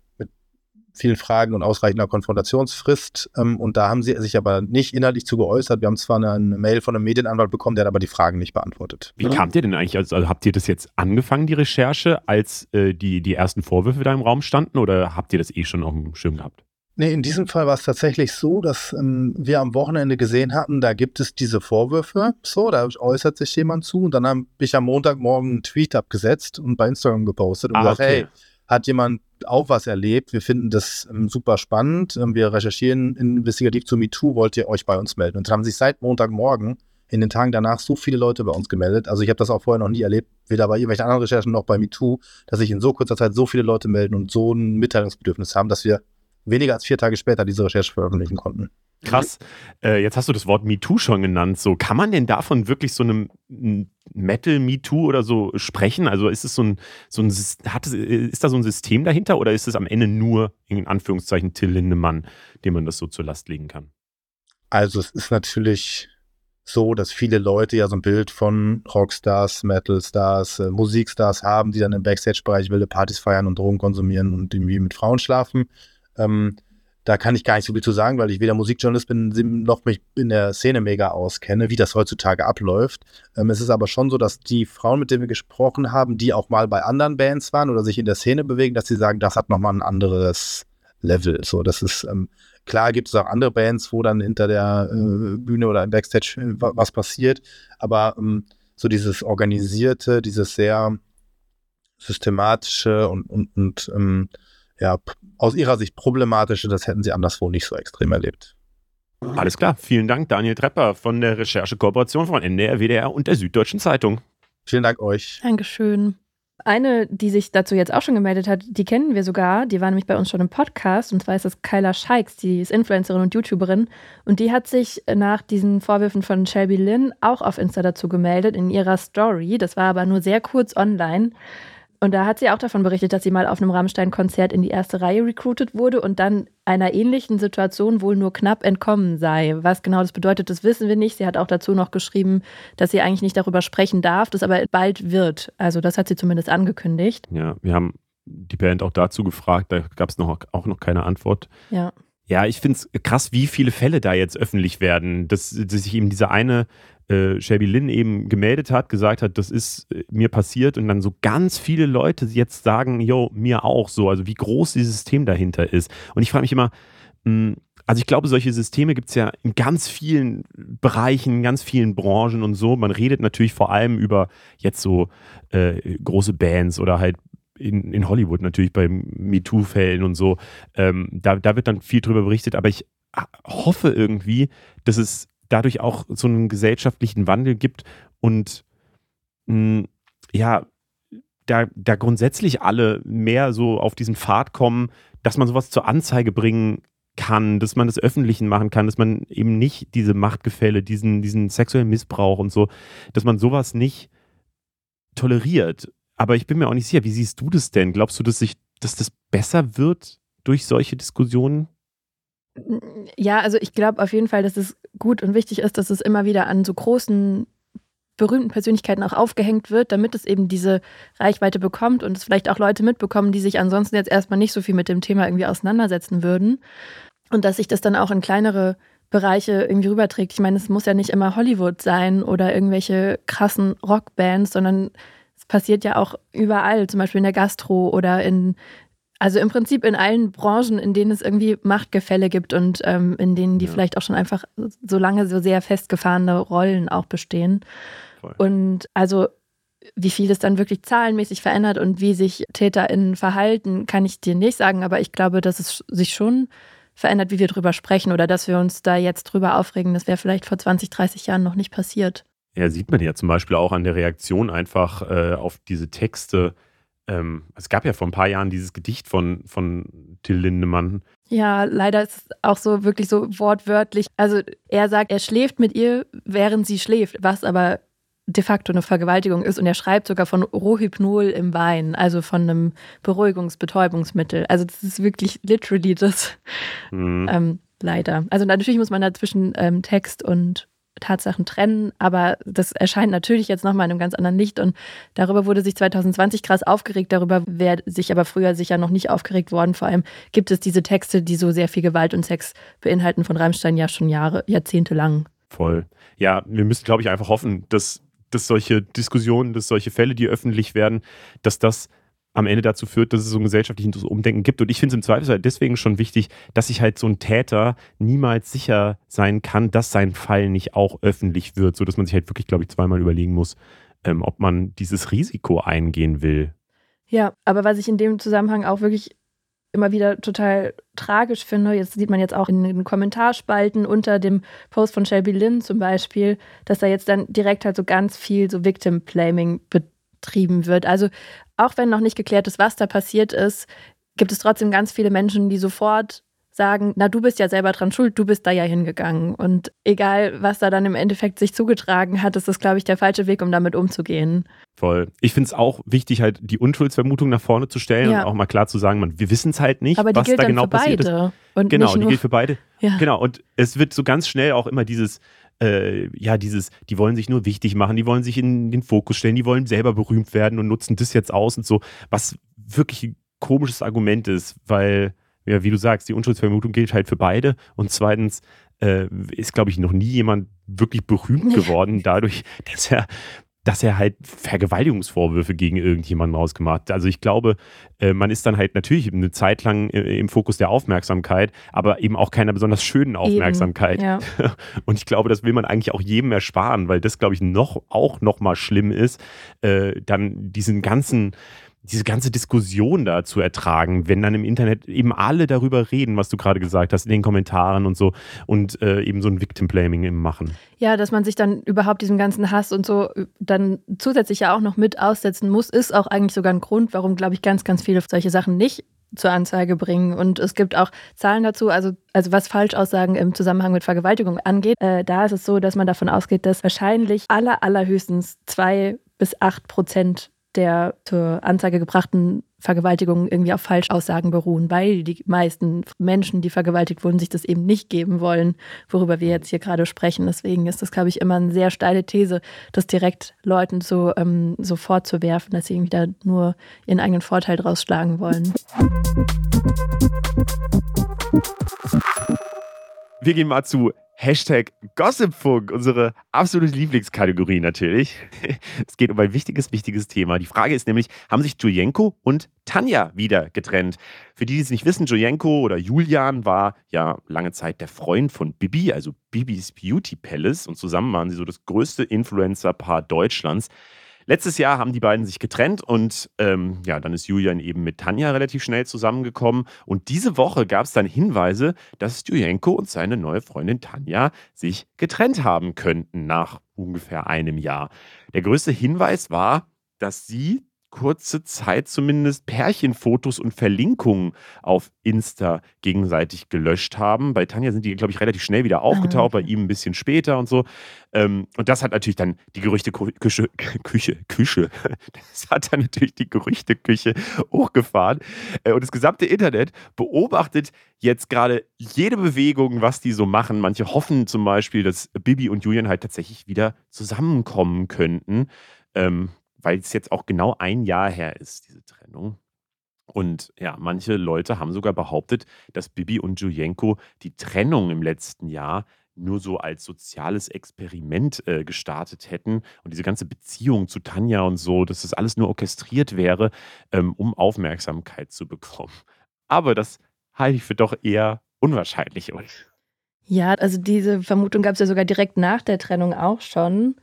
vielen Fragen und ausreichender Konfrontationsfrist. Ähm, und da haben sie sich aber nicht inhaltlich zu geäußert. Wir haben zwar eine, eine, Mail von einem Medienanwalt bekommen, der hat aber die Fragen nicht beantwortet. Wie kamt ihr denn eigentlich? Also, also, habt ihr das jetzt angefangen, die Recherche, als äh, die, die ersten Vorwürfe da im Raum standen oder habt ihr das eh schon auf dem Schirm gehabt? Nee, in diesem Fall war es tatsächlich so, dass ähm, wir am Wochenende gesehen hatten, da gibt es diese Vorwürfe. So, da äußert sich jemand zu und dann habe ich am Montagmorgen einen Tweet abgesetzt und bei Instagram gepostet und ah, gesagt, okay. hey, hat jemand auch was erlebt? Wir finden das ähm, super spannend. Ähm, wir recherchieren investigativ zu MeToo. Wollt ihr euch bei uns melden? Und haben sich seit Montagmorgen in den Tagen danach so viele Leute bei uns gemeldet. Also ich habe das auch vorher noch nie erlebt, weder bei irgendwelchen anderen Recherchen noch bei MeToo, dass sich in so kurzer Zeit so viele Leute melden und so ein Mitteilungsbedürfnis haben, dass wir weniger als vier Tage später diese Recherche veröffentlichen konnten. Krass. Äh, jetzt hast du das Wort MeToo schon genannt. So, kann man denn davon wirklich so einem Metal MeToo oder so sprechen? Also ist es so ein, so ein hat es, ist da so ein System dahinter oder ist es am Ende nur in Anführungszeichen Till Lindemann, dem man das so zur Last legen kann? Also es ist natürlich so, dass viele Leute ja so ein Bild von Rockstars, Metalstars, äh, Musikstars haben, die dann im Backstage-Bereich wilde Partys feiern und Drogen konsumieren und irgendwie mit Frauen schlafen. Ähm, da kann ich gar nicht so viel zu sagen, weil ich weder Musikjournalist bin, noch mich in der Szene mega auskenne, wie das heutzutage abläuft. Ähm, es ist aber schon so, dass die Frauen, mit denen wir gesprochen haben, die auch mal bei anderen Bands waren oder sich in der Szene bewegen, dass sie sagen, das hat nochmal ein anderes Level. So, das ist ähm, klar, gibt es auch andere Bands, wo dann hinter der äh, Bühne oder im Backstage äh, was passiert, aber ähm, so dieses organisierte, dieses sehr systematische und, und, und ähm, ja, aus ihrer Sicht problematische, das hätten sie anderswo nicht so extrem erlebt. Alles klar, vielen Dank, Daniel Trepper von der Recherchekooperation von NDR, WDR und der Süddeutschen Zeitung. Vielen Dank euch. Dankeschön. Eine, die sich dazu jetzt auch schon gemeldet hat, die kennen wir sogar. Die war nämlich bei uns schon im Podcast. Und zwar ist das Kyla Scheiks. Die ist Influencerin und YouTuberin. Und die hat sich nach diesen Vorwürfen von Shelby Lynn auch auf Insta dazu gemeldet in ihrer Story. Das war aber nur sehr kurz online. Und da hat sie auch davon berichtet, dass sie mal auf einem Rammstein-Konzert in die erste Reihe recruited wurde und dann einer ähnlichen Situation wohl nur knapp entkommen sei. Was genau das bedeutet, das wissen wir nicht. Sie hat auch dazu noch geschrieben, dass sie eigentlich nicht darüber sprechen darf, das aber bald wird. Also das hat sie zumindest angekündigt. Ja, wir haben die Band auch dazu gefragt, da gab es noch, auch noch keine Antwort. Ja. Ja, ich finde es krass, wie viele Fälle da jetzt öffentlich werden, dass, dass sich eben diese eine äh, Shelby Lynn eben gemeldet hat, gesagt hat, das ist äh, mir passiert und dann so ganz viele Leute jetzt sagen, yo, mir auch so, also wie groß dieses System dahinter ist. Und ich frage mich immer, hm, also ich glaube, solche Systeme gibt es ja in ganz vielen Bereichen, in ganz vielen Branchen und so. Man redet natürlich vor allem über jetzt so äh, große Bands oder halt in, in Hollywood natürlich bei MeToo-Fällen und so. Ähm, da, da wird dann viel drüber berichtet, aber ich äh, hoffe irgendwie, dass es dadurch auch so einen gesellschaftlichen Wandel gibt und mh, ja, da, da grundsätzlich alle mehr so auf diesen Pfad kommen, dass man sowas zur Anzeige bringen kann, dass man das Öffentlichen machen kann, dass man eben nicht diese Machtgefälle, diesen, diesen sexuellen Missbrauch und so, dass man sowas nicht toleriert. Aber ich bin mir auch nicht sicher, wie siehst du das denn? Glaubst du, dass, sich, dass das besser wird durch solche Diskussionen? Ja, also ich glaube auf jeden Fall, dass es gut und wichtig ist, dass es immer wieder an so großen, berühmten Persönlichkeiten auch aufgehängt wird, damit es eben diese Reichweite bekommt und es vielleicht auch Leute mitbekommen, die sich ansonsten jetzt erstmal nicht so viel mit dem Thema irgendwie auseinandersetzen würden. Und dass sich das dann auch in kleinere Bereiche irgendwie rüberträgt. Ich meine, es muss ja nicht immer Hollywood sein oder irgendwelche krassen Rockbands, sondern es passiert ja auch überall, zum Beispiel in der Gastro oder in also im Prinzip in allen Branchen, in denen es irgendwie Machtgefälle gibt und ähm, in denen die ja. vielleicht auch schon einfach so lange so sehr festgefahrene Rollen auch bestehen. Voll. Und also wie viel es dann wirklich zahlenmäßig verändert und wie sich TäterInnen verhalten, kann ich dir nicht sagen, aber ich glaube, dass es sich schon verändert, wie wir drüber sprechen oder dass wir uns da jetzt drüber aufregen. Das wäre vielleicht vor 20, 30 Jahren noch nicht passiert. Ja, sieht man ja zum Beispiel auch an der Reaktion einfach äh, auf diese Texte ähm, es gab ja vor ein paar Jahren dieses Gedicht von, von Till Lindemann. Ja, leider ist es auch so wirklich so wortwörtlich. Also er sagt, er schläft mit ihr, während sie schläft, was aber de facto eine Vergewaltigung ist. Und er schreibt sogar von Rohypnol im Wein, also von einem Beruhigungs-Betäubungsmittel. Also das ist wirklich literally das. Mhm. Ähm, leider. Also natürlich muss man da zwischen ähm, Text und Tatsachen trennen, aber das erscheint natürlich jetzt nochmal in einem ganz anderen Licht und darüber wurde sich 2020 krass aufgeregt, darüber wäre sich aber früher sicher noch nicht aufgeregt worden. Vor allem gibt es diese Texte, die so sehr viel Gewalt und Sex beinhalten von Rammstein ja schon Jahre, Jahrzehnte lang. Voll. Ja, wir müssen, glaube ich, einfach hoffen, dass, dass solche Diskussionen, dass solche Fälle, die öffentlich werden, dass das am Ende dazu führt, dass es so ein gesellschaftliches Umdenken gibt. Und ich finde es im Zweifelsfall deswegen schon wichtig, dass sich halt so ein Täter niemals sicher sein kann, dass sein Fall nicht auch öffentlich wird, sodass man sich halt wirklich, glaube ich, zweimal überlegen muss, ähm, ob man dieses Risiko eingehen will. Ja, aber was ich in dem Zusammenhang auch wirklich immer wieder total tragisch finde, jetzt sieht man jetzt auch in den Kommentarspalten unter dem Post von Shelby Lynn zum Beispiel, dass da jetzt dann direkt halt so ganz viel so Victim Blaming betrieben wird. Also auch wenn noch nicht geklärt ist, was da passiert ist, gibt es trotzdem ganz viele Menschen, die sofort sagen, na du bist ja selber dran schuld, du bist da ja hingegangen. Und egal, was da dann im Endeffekt sich zugetragen hat, ist das, glaube ich, der falsche Weg, um damit umzugehen. Voll. Ich finde es auch wichtig, halt die Unschuldsvermutung nach vorne zu stellen ja. und auch mal klar zu sagen, man, wir wissen es halt nicht, Aber was da genau passiert beide. ist. Und genau, die gilt für beide. Ja. Genau, und es wird so ganz schnell auch immer dieses, äh, ja, dieses, die wollen sich nur wichtig machen, die wollen sich in den Fokus stellen, die wollen selber berühmt werden und nutzen das jetzt aus und so, was wirklich ein komisches Argument ist, weil ja, wie du sagst, die Unschuldsvermutung gilt halt für beide. Und zweitens äh, ist, glaube ich, noch nie jemand wirklich berühmt geworden, dadurch, dass er dass er halt Vergewaltigungsvorwürfe gegen irgendjemanden rausgemacht hat. Also ich glaube, äh, man ist dann halt natürlich eine Zeit lang äh, im Fokus der Aufmerksamkeit, aber eben auch keiner besonders schönen Aufmerksamkeit. Eben, ja. Und ich glaube, das will man eigentlich auch jedem ersparen, weil das, glaube ich, noch auch noch mal schlimm ist, äh, dann diesen ganzen diese ganze Diskussion da zu ertragen, wenn dann im Internet eben alle darüber reden, was du gerade gesagt hast, in den Kommentaren und so und äh, eben so ein Victim-Blaming im Machen. Ja, dass man sich dann überhaupt diesem ganzen Hass und so äh, dann zusätzlich ja auch noch mit aussetzen muss, ist auch eigentlich sogar ein Grund, warum, glaube ich, ganz, ganz viele solche Sachen nicht zur Anzeige bringen. Und es gibt auch Zahlen dazu, also, also was Falschaussagen im Zusammenhang mit Vergewaltigung angeht. Äh, da ist es so, dass man davon ausgeht, dass wahrscheinlich aller, allerhöchstens zwei bis acht Prozent der zur Anzeige gebrachten Vergewaltigungen irgendwie auf Falschaussagen beruhen, weil die meisten Menschen, die vergewaltigt wurden, sich das eben nicht geben wollen, worüber wir jetzt hier gerade sprechen. Deswegen ist das, glaube ich, immer eine sehr steile These, das direkt Leuten so, ähm, so vorzuwerfen, dass sie irgendwie da nur ihren eigenen Vorteil draus schlagen wollen. Wir gehen mal zu Hashtag Gossipfunk, unsere absolute Lieblingskategorie natürlich. Es geht um ein wichtiges, wichtiges Thema. Die Frage ist nämlich, haben sich Julienko und Tanja wieder getrennt? Für die, die es nicht wissen, Julienko oder Julian war ja lange Zeit der Freund von Bibi, also Bibis Beauty Palace. Und zusammen waren sie so das größte Influencer-Paar Deutschlands. Letztes Jahr haben die beiden sich getrennt und ähm, ja, dann ist Julian eben mit Tanja relativ schnell zusammengekommen. Und diese Woche gab es dann Hinweise, dass Julienko und seine neue Freundin Tanja sich getrennt haben könnten nach ungefähr einem Jahr. Der größte Hinweis war, dass sie kurze Zeit zumindest Pärchenfotos und Verlinkungen auf Insta gegenseitig gelöscht haben. Bei Tanja sind die, glaube ich, relativ schnell wieder aufgetaucht, ah, okay. bei ihm ein bisschen später und so. Ähm, und das hat natürlich dann die Gerüchteküche, Küche, Küche, das hat dann natürlich die Gerüchteküche hochgefahren. Äh, und das gesamte Internet beobachtet jetzt gerade jede Bewegung, was die so machen. Manche hoffen zum Beispiel, dass Bibi und Julian halt tatsächlich wieder zusammenkommen könnten. Ähm, weil es jetzt auch genau ein Jahr her ist, diese Trennung. Und ja, manche Leute haben sogar behauptet, dass Bibi und Julienko die Trennung im letzten Jahr nur so als soziales Experiment äh, gestartet hätten und diese ganze Beziehung zu Tanja und so, dass das alles nur orchestriert wäre, ähm, um Aufmerksamkeit zu bekommen. Aber das halte ich für doch eher unwahrscheinlich. Ja, also diese Vermutung gab es ja sogar direkt nach der Trennung auch schon.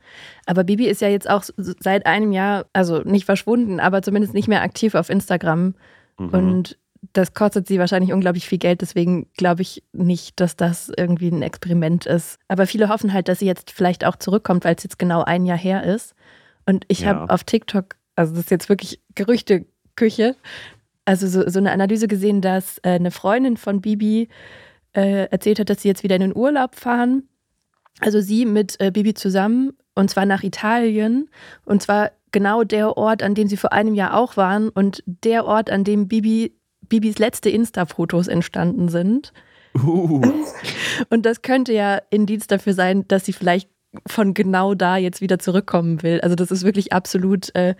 Aber Bibi ist ja jetzt auch seit einem Jahr, also nicht verschwunden, aber zumindest nicht mehr aktiv auf Instagram. Mhm. Und das kostet sie wahrscheinlich unglaublich viel Geld. Deswegen glaube ich nicht, dass das irgendwie ein Experiment ist. Aber viele hoffen halt, dass sie jetzt vielleicht auch zurückkommt, weil es jetzt genau ein Jahr her ist. Und ich ja. habe auf TikTok, also das ist jetzt wirklich Gerüchteküche, also so, so eine Analyse gesehen, dass äh, eine Freundin von Bibi äh, erzählt hat, dass sie jetzt wieder in den Urlaub fahren. Also sie mit äh, Bibi zusammen und zwar nach Italien und zwar genau der Ort, an dem sie vor einem Jahr auch waren und der Ort, an dem Bibi, Bibis letzte Insta-Fotos entstanden sind. Uh. Und das könnte ja Indiz dafür sein, dass sie vielleicht von genau da jetzt wieder zurückkommen will. Also das ist wirklich absolut äh,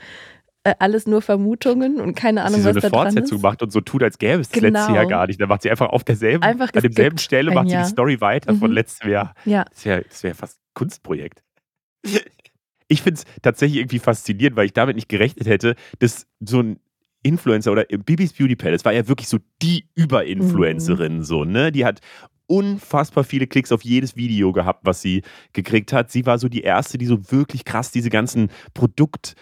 alles nur Vermutungen und keine Ahnung, was da dran ist. sie so eine Fortsetzung macht und so tut, als gäbe es das genau. letzte Jahr gar nicht. Dann macht sie einfach auf derselben, einfach an demselben Stelle macht sie die Story weiter mhm. von letztem Jahr. Ja. Das wäre wär fast ein Kunstprojekt. Ich finde es tatsächlich irgendwie faszinierend, weil ich damit nicht gerechnet hätte, dass so ein Influencer oder Bibis Beauty Palace war ja wirklich so die Überinfluencerin, mhm. so, ne? Die hat unfassbar viele Klicks auf jedes Video gehabt, was sie gekriegt hat. Sie war so die erste, die so wirklich krass diese ganzen Produkt-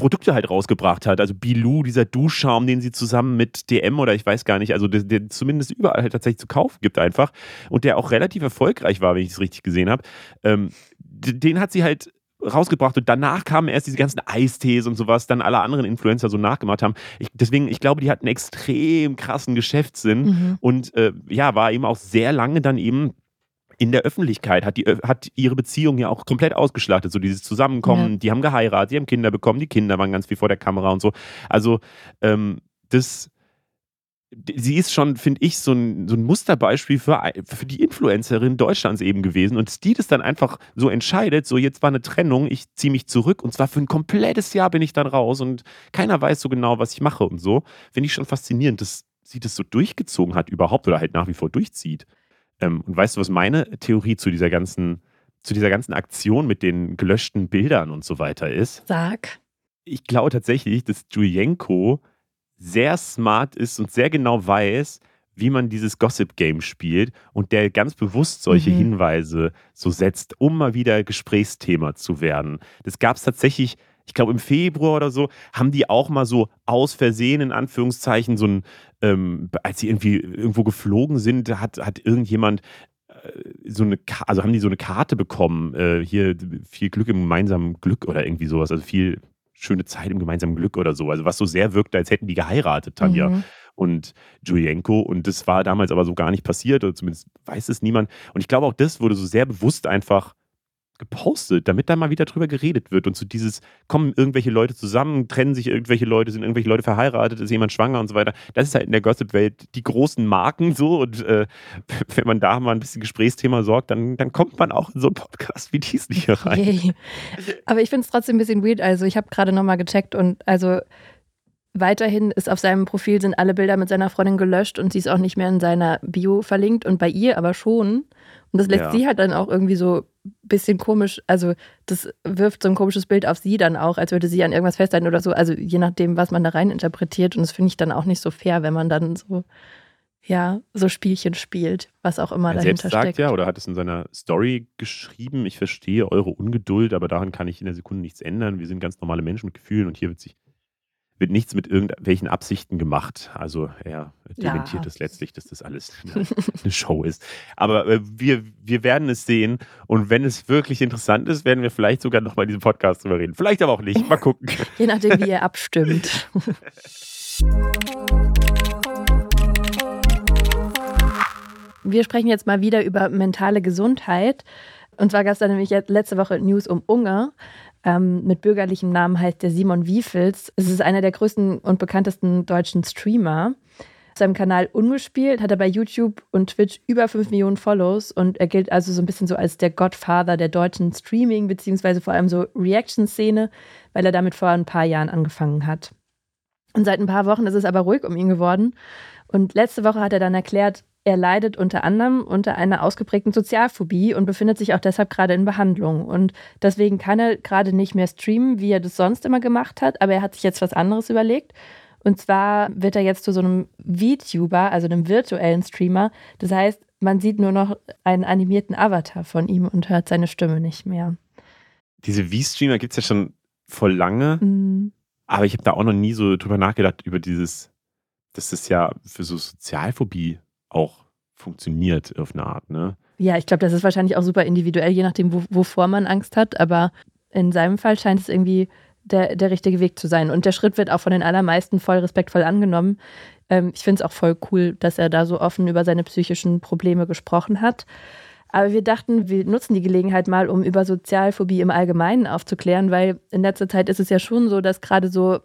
Produkte halt rausgebracht hat. Also Bilou, dieser Duschschaum, den sie zusammen mit DM oder ich weiß gar nicht, also der, der zumindest überall halt tatsächlich zu kaufen gibt einfach und der auch relativ erfolgreich war, wenn ich es richtig gesehen habe. Ähm, den hat sie halt rausgebracht und danach kamen erst diese ganzen Eistees und sowas, dann alle anderen Influencer so nachgemacht haben. Ich, deswegen, ich glaube, die hat einen extrem krassen Geschäftssinn mhm. und äh, ja, war eben auch sehr lange dann eben in der Öffentlichkeit, hat, die, hat ihre Beziehung ja auch komplett ausgeschlachtet. So dieses Zusammenkommen, ja. die haben geheiratet, die haben Kinder bekommen, die Kinder waren ganz viel vor der Kamera und so. Also ähm, das sie ist schon, finde ich, so ein, so ein Musterbeispiel für, für die Influencerin Deutschlands eben gewesen. Und die das dann einfach so entscheidet, so jetzt war eine Trennung, ich ziehe mich zurück und zwar für ein komplettes Jahr bin ich dann raus und keiner weiß so genau, was ich mache und so. Finde ich schon faszinierend, dass sie das so durchgezogen hat überhaupt oder halt nach wie vor durchzieht. Ähm, und weißt du, was meine Theorie zu dieser ganzen, zu dieser ganzen Aktion mit den gelöschten Bildern und so weiter ist? Sag. Ich glaube tatsächlich, dass Julienko sehr smart ist und sehr genau weiß, wie man dieses Gossip-Game spielt und der ganz bewusst solche mhm. Hinweise so setzt, um mal wieder Gesprächsthema zu werden. Das gab es tatsächlich, ich glaube im Februar oder so, haben die auch mal so aus Versehen in Anführungszeichen so ein, ähm, als sie irgendwie irgendwo geflogen sind, hat, hat irgendjemand äh, so eine, also haben die so eine Karte bekommen, äh, hier viel Glück im gemeinsamen Glück oder irgendwie sowas, also viel schöne Zeit im gemeinsamen Glück oder so. Also was so sehr wirkte, als hätten die geheiratet, Tanja mhm. und Julienko. Und das war damals aber so gar nicht passiert, oder zumindest weiß es niemand. Und ich glaube, auch das wurde so sehr bewusst einfach gepostet, damit da mal wieder drüber geredet wird. Und so dieses, kommen irgendwelche Leute zusammen, trennen sich irgendwelche Leute, sind irgendwelche Leute verheiratet, ist jemand schwanger und so weiter. Das ist halt in der Gossip-Welt die großen Marken so. Und äh, wenn man da mal ein bisschen Gesprächsthema sorgt, dann, dann kommt man auch in so einen Podcast wie dies nicht hier rein. Okay. Aber ich finde es trotzdem ein bisschen weird. Also ich habe gerade nochmal gecheckt und also Weiterhin ist auf seinem Profil sind alle Bilder mit seiner Freundin gelöscht und sie ist auch nicht mehr in seiner Bio verlinkt und bei ihr aber schon. Und das lässt ja. sie halt dann auch irgendwie so bisschen komisch, also das wirft so ein komisches Bild auf sie dann auch, als würde sie an irgendwas festhalten oder so. Also je nachdem, was man da rein interpretiert. Und das finde ich dann auch nicht so fair, wenn man dann so, ja, so Spielchen spielt, was auch immer er dahinter selbst sagt steckt. ja, oder hat es in seiner Story geschrieben, ich verstehe eure Ungeduld, aber daran kann ich in der Sekunde nichts ändern. Wir sind ganz normale Menschen mit Gefühlen und hier wird sich wird nichts mit irgendwelchen Absichten gemacht. Also er dementiert es letztlich, dass das alles eine, eine Show ist. Aber äh, wir, wir werden es sehen. Und wenn es wirklich interessant ist, werden wir vielleicht sogar nochmal in diesem Podcast drüber reden. Vielleicht aber auch nicht. Mal gucken. Je nachdem, wie ihr abstimmt. Wir sprechen jetzt mal wieder über mentale Gesundheit. Und zwar gab es da nämlich letzte Woche News um Ungar. Ähm, mit bürgerlichem Namen heißt der Simon Wiefels. Es ist einer der größten und bekanntesten deutschen Streamer. Seinem Kanal Ungespielt hat er bei YouTube und Twitch über 5 Millionen Follows und er gilt also so ein bisschen so als der Godfather der deutschen Streaming- beziehungsweise vor allem so Reaction-Szene, weil er damit vor ein paar Jahren angefangen hat. Und seit ein paar Wochen ist es aber ruhig um ihn geworden. Und letzte Woche hat er dann erklärt, er leidet unter anderem unter einer ausgeprägten Sozialphobie und befindet sich auch deshalb gerade in Behandlung. Und deswegen kann er gerade nicht mehr streamen, wie er das sonst immer gemacht hat, aber er hat sich jetzt was anderes überlegt. Und zwar wird er jetzt zu so einem VTuber, also einem virtuellen Streamer. Das heißt, man sieht nur noch einen animierten Avatar von ihm und hört seine Stimme nicht mehr. Diese V-Streamer gibt es ja schon voll lange, mhm. aber ich habe da auch noch nie so drüber nachgedacht, über dieses, dass das ja für so Sozialphobie auch funktioniert auf eine Art, ne? Ja, ich glaube, das ist wahrscheinlich auch super individuell, je nachdem, wo, wovor man Angst hat. Aber in seinem Fall scheint es irgendwie der, der richtige Weg zu sein. Und der Schritt wird auch von den allermeisten voll respektvoll angenommen. Ähm, ich finde es auch voll cool, dass er da so offen über seine psychischen Probleme gesprochen hat. Aber wir dachten, wir nutzen die Gelegenheit mal, um über Sozialphobie im Allgemeinen aufzuklären, weil in letzter Zeit ist es ja schon so, dass gerade so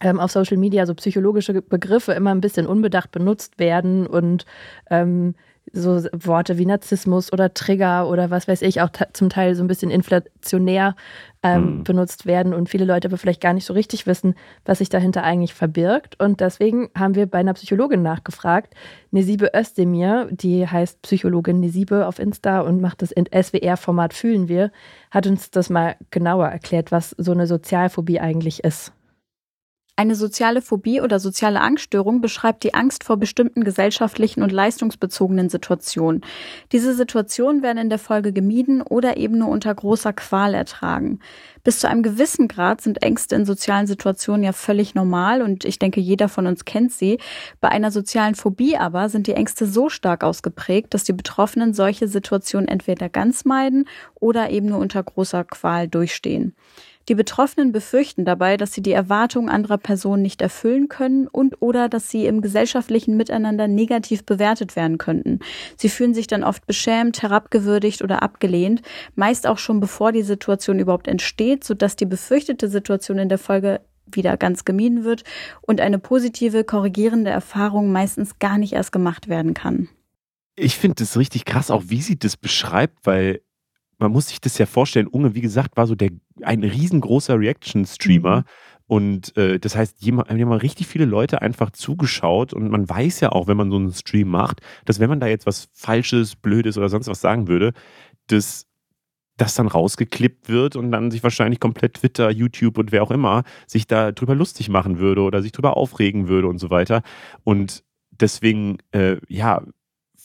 auf Social Media so psychologische Begriffe immer ein bisschen unbedacht benutzt werden und ähm, so Worte wie Narzissmus oder Trigger oder was weiß ich auch zum Teil so ein bisschen inflationär ähm, mhm. benutzt werden und viele Leute aber vielleicht gar nicht so richtig wissen, was sich dahinter eigentlich verbirgt. Und deswegen haben wir bei einer Psychologin nachgefragt, Nesibe Özdemir, die heißt Psychologin Nesibe auf Insta und macht das in SWR-Format Fühlen wir, hat uns das mal genauer erklärt, was so eine Sozialphobie eigentlich ist. Eine soziale Phobie oder soziale Angststörung beschreibt die Angst vor bestimmten gesellschaftlichen und leistungsbezogenen Situationen. Diese Situationen werden in der Folge gemieden oder eben nur unter großer Qual ertragen. Bis zu einem gewissen Grad sind Ängste in sozialen Situationen ja völlig normal und ich denke, jeder von uns kennt sie. Bei einer sozialen Phobie aber sind die Ängste so stark ausgeprägt, dass die Betroffenen solche Situationen entweder ganz meiden oder eben nur unter großer Qual durchstehen. Die Betroffenen befürchten dabei, dass sie die Erwartungen anderer Personen nicht erfüllen können und oder dass sie im gesellschaftlichen Miteinander negativ bewertet werden könnten. Sie fühlen sich dann oft beschämt, herabgewürdigt oder abgelehnt, meist auch schon bevor die Situation überhaupt entsteht, sodass die befürchtete Situation in der Folge wieder ganz gemieden wird und eine positive, korrigierende Erfahrung meistens gar nicht erst gemacht werden kann. Ich finde das richtig krass, auch wie sie das beschreibt, weil man muss sich das ja vorstellen, Unge, wie gesagt, war so der ein riesengroßer Reaction-Streamer. Mhm. Und äh, das heißt, jemand, haben richtig viele Leute einfach zugeschaut und man weiß ja auch, wenn man so einen Stream macht, dass wenn man da jetzt was Falsches, Blödes oder sonst was sagen würde, dass das dann rausgeklippt wird und dann sich wahrscheinlich komplett Twitter, YouTube und wer auch immer sich da drüber lustig machen würde oder sich drüber aufregen würde und so weiter. Und deswegen, äh, ja,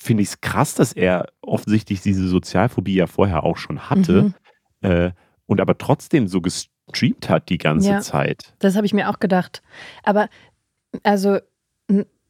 finde ich es krass, dass er offensichtlich diese Sozialphobie ja vorher auch schon hatte mhm. äh, und aber trotzdem so gestreamt hat die ganze ja, Zeit. Das habe ich mir auch gedacht. Aber also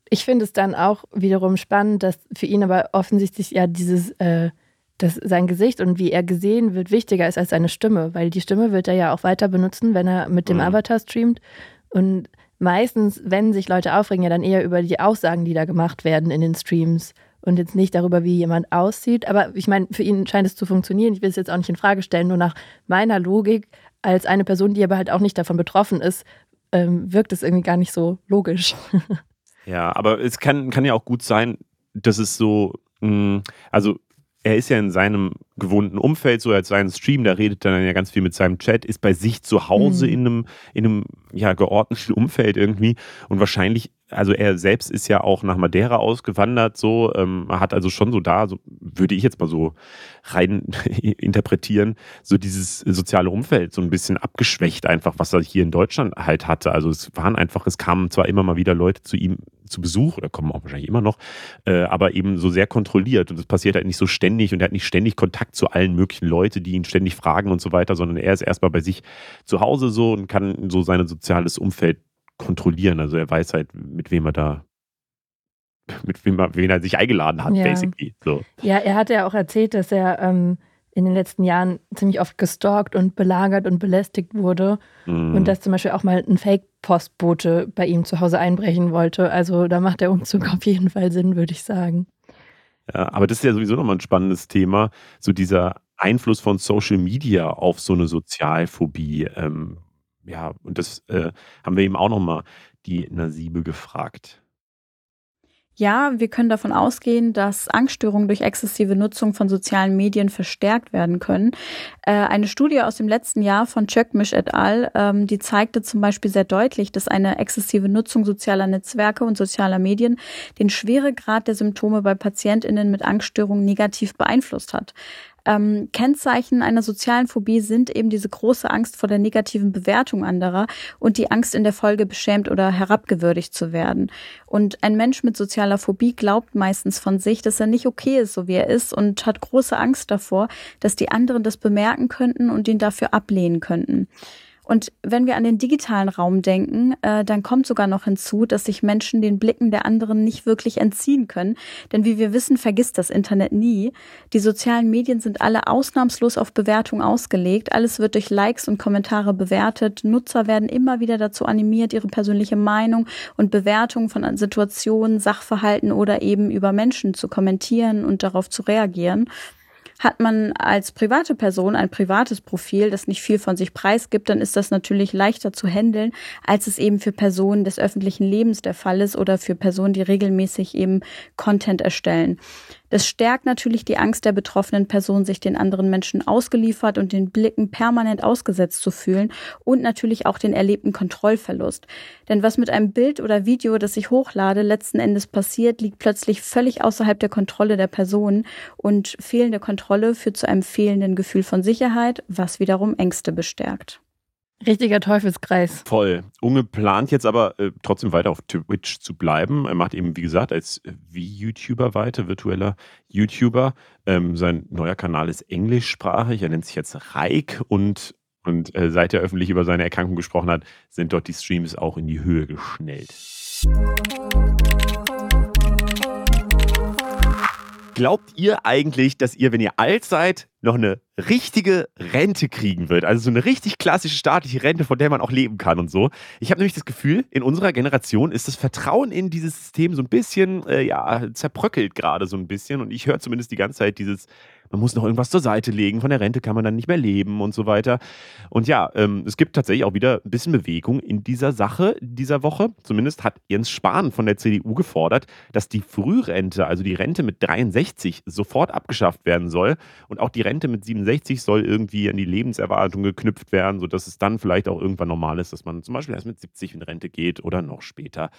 ich finde es dann auch wiederum spannend, dass für ihn aber offensichtlich ja dieses, äh, dass sein Gesicht und wie er gesehen wird wichtiger ist als seine Stimme, weil die Stimme wird er ja auch weiter benutzen, wenn er mit dem mhm. Avatar streamt. Und meistens, wenn sich Leute aufregen, ja dann eher über die Aussagen, die da gemacht werden in den Streams und jetzt nicht darüber, wie jemand aussieht. Aber ich meine, für ihn scheint es zu funktionieren. Ich will es jetzt auch nicht in Frage stellen, nur nach meiner Logik, als eine Person, die aber halt auch nicht davon betroffen ist, ähm, wirkt es irgendwie gar nicht so logisch. ja, aber es kann, kann ja auch gut sein, dass es so, mh, hm, also er ist ja in seinem gewohnten Umfeld, so als seinen Stream, da redet er dann ja ganz viel mit seinem Chat, ist bei sich zu Hause mhm. in einem, in einem ja, geordneten Umfeld irgendwie und wahrscheinlich also er selbst ist ja auch nach Madeira ausgewandert, so, ähm, hat also schon so da, so würde ich jetzt mal so rein interpretieren, so dieses soziale Umfeld so ein bisschen abgeschwächt einfach, was er hier in Deutschland halt hatte. Also es waren einfach, es kamen zwar immer mal wieder Leute zu ihm zu Besuch, oder kommen auch wahrscheinlich immer noch, äh, aber eben so sehr kontrolliert und es passiert halt nicht so ständig und er hat nicht ständig Kontakt zu allen möglichen Leuten, die ihn ständig fragen und so weiter, sondern er ist erstmal bei sich zu Hause so und kann so sein soziales Umfeld kontrollieren. Also er weiß halt, mit wem er da, mit wem er, wen er sich eingeladen hat, ja. basically. So. Ja, er hat ja auch erzählt, dass er ähm, in den letzten Jahren ziemlich oft gestalkt und belagert und belästigt wurde. Mm. Und dass zum Beispiel auch mal ein Fake-Postbote bei ihm zu Hause einbrechen wollte. Also da macht der Umzug auf jeden Fall Sinn, würde ich sagen. Ja, aber das ist ja sowieso nochmal ein spannendes Thema, so dieser Einfluss von Social Media auf so eine Sozialphobie. Ähm, ja, und das äh, haben wir eben auch nochmal die Nasibe gefragt. Ja, wir können davon ausgehen, dass Angststörungen durch exzessive Nutzung von sozialen Medien verstärkt werden können. Äh, eine Studie aus dem letzten Jahr von Chökmisch et al., ähm, die zeigte zum Beispiel sehr deutlich, dass eine exzessive Nutzung sozialer Netzwerke und sozialer Medien den Schweregrad der Symptome bei PatientInnen mit Angststörungen negativ beeinflusst hat. Ähm, Kennzeichen einer sozialen Phobie sind eben diese große Angst vor der negativen Bewertung anderer und die Angst in der Folge beschämt oder herabgewürdigt zu werden. Und ein Mensch mit sozialer Phobie glaubt meistens von sich, dass er nicht okay ist, so wie er ist und hat große Angst davor, dass die anderen das bemerken könnten und ihn dafür ablehnen könnten. Und wenn wir an den digitalen Raum denken, äh, dann kommt sogar noch hinzu, dass sich Menschen den Blicken der anderen nicht wirklich entziehen können. Denn wie wir wissen, vergisst das Internet nie. Die sozialen Medien sind alle ausnahmslos auf Bewertung ausgelegt. Alles wird durch Likes und Kommentare bewertet. Nutzer werden immer wieder dazu animiert, ihre persönliche Meinung und Bewertung von Situationen, Sachverhalten oder eben über Menschen zu kommentieren und darauf zu reagieren. Hat man als private Person ein privates Profil, das nicht viel von sich preisgibt, dann ist das natürlich leichter zu handeln, als es eben für Personen des öffentlichen Lebens der Fall ist oder für Personen, die regelmäßig eben Content erstellen. Das stärkt natürlich die Angst der betroffenen Person, sich den anderen Menschen ausgeliefert und den Blicken permanent ausgesetzt zu fühlen und natürlich auch den erlebten Kontrollverlust. Denn was mit einem Bild oder Video, das ich hochlade, letzten Endes passiert, liegt plötzlich völlig außerhalb der Kontrolle der Person und fehlende Kontrolle führt zu einem fehlenden Gefühl von Sicherheit, was wiederum Ängste bestärkt. Richtiger Teufelskreis. Voll. Unge plant jetzt aber äh, trotzdem weiter auf Twitch zu bleiben. Er macht eben, wie gesagt, als Wie-YouTuber weiter, virtueller YouTuber. Ähm, sein neuer Kanal ist englischsprachig. Er nennt sich jetzt Reik und, und äh, seit er öffentlich über seine Erkrankung gesprochen hat, sind dort die Streams auch in die Höhe geschnellt. Glaubt ihr eigentlich, dass ihr, wenn ihr alt seid, noch eine richtige Rente kriegen wird? Also so eine richtig klassische staatliche Rente, von der man auch leben kann und so. Ich habe nämlich das Gefühl, in unserer Generation ist das Vertrauen in dieses System so ein bisschen, äh, ja, zerbröckelt gerade so ein bisschen. Und ich höre zumindest die ganze Zeit dieses, man muss noch irgendwas zur Seite legen, von der Rente kann man dann nicht mehr leben und so weiter. Und ja, ähm, es gibt tatsächlich auch wieder ein bisschen Bewegung in dieser Sache dieser Woche. Zumindest hat Jens Spahn von der CDU gefordert, dass die Frührente, also die Rente mit 63, sofort abgeschafft werden soll. Und auch die Rente mit 67 soll irgendwie an die Lebenserwartung geknüpft werden, sodass es dann vielleicht auch irgendwann normal ist, dass man zum Beispiel erst mit 70 in Rente geht oder noch später.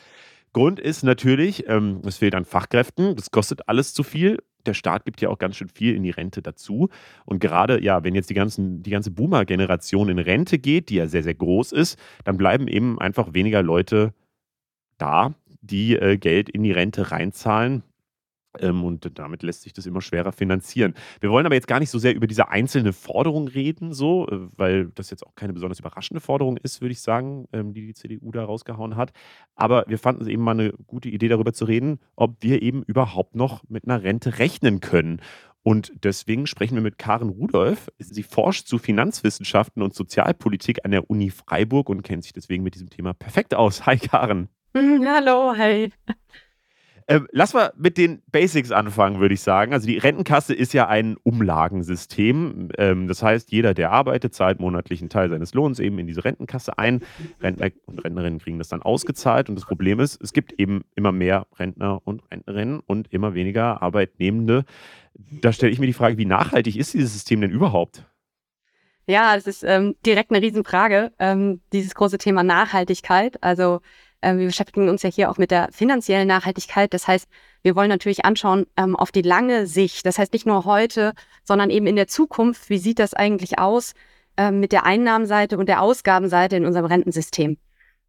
Grund ist natürlich, ähm, es fehlt an Fachkräften, das kostet alles zu viel der Staat gibt ja auch ganz schön viel in die Rente dazu. Und gerade, ja, wenn jetzt die, ganzen, die ganze Boomer-Generation in Rente geht, die ja sehr, sehr groß ist, dann bleiben eben einfach weniger Leute da, die äh, Geld in die Rente reinzahlen. Ähm, und damit lässt sich das immer schwerer finanzieren. Wir wollen aber jetzt gar nicht so sehr über diese einzelne Forderung reden, so, äh, weil das jetzt auch keine besonders überraschende Forderung ist, würde ich sagen, ähm, die die CDU da rausgehauen hat. Aber wir fanden es eben mal eine gute Idee, darüber zu reden, ob wir eben überhaupt noch mit einer Rente rechnen können. Und deswegen sprechen wir mit Karen Rudolph. Sie forscht zu Finanzwissenschaften und Sozialpolitik an der Uni Freiburg und kennt sich deswegen mit diesem Thema perfekt aus. Hi, Karen. Hallo, hi. Ähm, lass mal mit den Basics anfangen, würde ich sagen. Also die Rentenkasse ist ja ein Umlagensystem. Ähm, das heißt, jeder, der arbeitet, zahlt monatlich einen Teil seines Lohns eben in diese Rentenkasse ein. Rentner und Rentnerinnen kriegen das dann ausgezahlt. Und das Problem ist, es gibt eben immer mehr Rentner und Rentnerinnen und immer weniger Arbeitnehmende. Da stelle ich mir die Frage, wie nachhaltig ist dieses System denn überhaupt? Ja, das ist ähm, direkt eine Riesenfrage, ähm, dieses große Thema Nachhaltigkeit. Also wir beschäftigen uns ja hier auch mit der finanziellen Nachhaltigkeit. Das heißt, wir wollen natürlich anschauen ähm, auf die lange Sicht. Das heißt nicht nur heute, sondern eben in der Zukunft. Wie sieht das eigentlich aus ähm, mit der Einnahmenseite und der Ausgabenseite in unserem Rentensystem?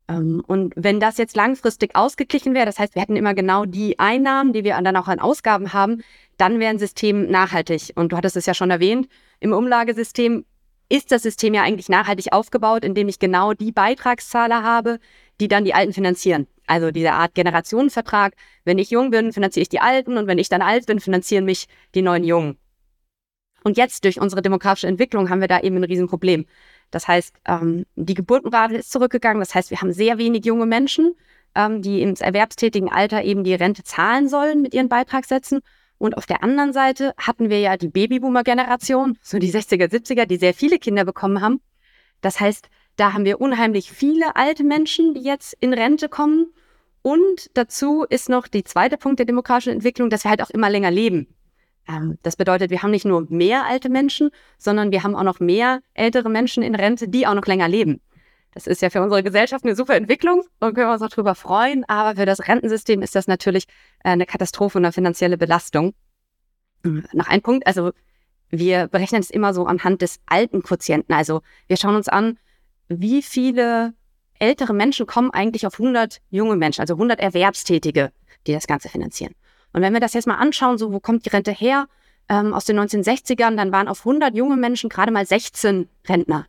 Ähm, und wenn das jetzt langfristig ausgeglichen wäre, das heißt, wir hätten immer genau die Einnahmen, die wir dann auch an Ausgaben haben, dann wäre ein System nachhaltig. Und du hattest es ja schon erwähnt, im Umlagesystem ist das System ja eigentlich nachhaltig aufgebaut, indem ich genau die Beitragszahler habe, die dann die Alten finanzieren. Also diese Art Generationenvertrag. Wenn ich jung bin, finanziere ich die Alten und wenn ich dann alt bin, finanzieren mich die neuen Jungen. Und jetzt durch unsere demografische Entwicklung haben wir da eben ein Riesenproblem. Das heißt, ähm, die Geburtenrate ist zurückgegangen. Das heißt, wir haben sehr wenig junge Menschen, ähm, die im erwerbstätigen Alter eben die Rente zahlen sollen mit ihren Beitragssätzen. Und auf der anderen Seite hatten wir ja die Babyboomer-Generation, so die 60er, 70er, die sehr viele Kinder bekommen haben. Das heißt, da haben wir unheimlich viele alte Menschen, die jetzt in Rente kommen. Und dazu ist noch die zweite Punkt der demokratischen Entwicklung, dass wir halt auch immer länger leben. Ähm, das bedeutet, wir haben nicht nur mehr alte Menschen, sondern wir haben auch noch mehr ältere Menschen in Rente, die auch noch länger leben. Das ist ja für unsere Gesellschaft eine super Entwicklung und können wir uns auch darüber freuen. Aber für das Rentensystem ist das natürlich äh, eine Katastrophe und eine finanzielle Belastung. Noch ein Punkt, also wir berechnen es immer so anhand des alten Quotienten. Also wir schauen uns an, wie viele ältere Menschen kommen eigentlich auf 100 junge Menschen, also 100 Erwerbstätige, die das Ganze finanzieren. Und wenn wir das jetzt mal anschauen, so wo kommt die Rente her? Ähm, aus den 1960ern, dann waren auf 100 junge Menschen gerade mal 16 Rentner,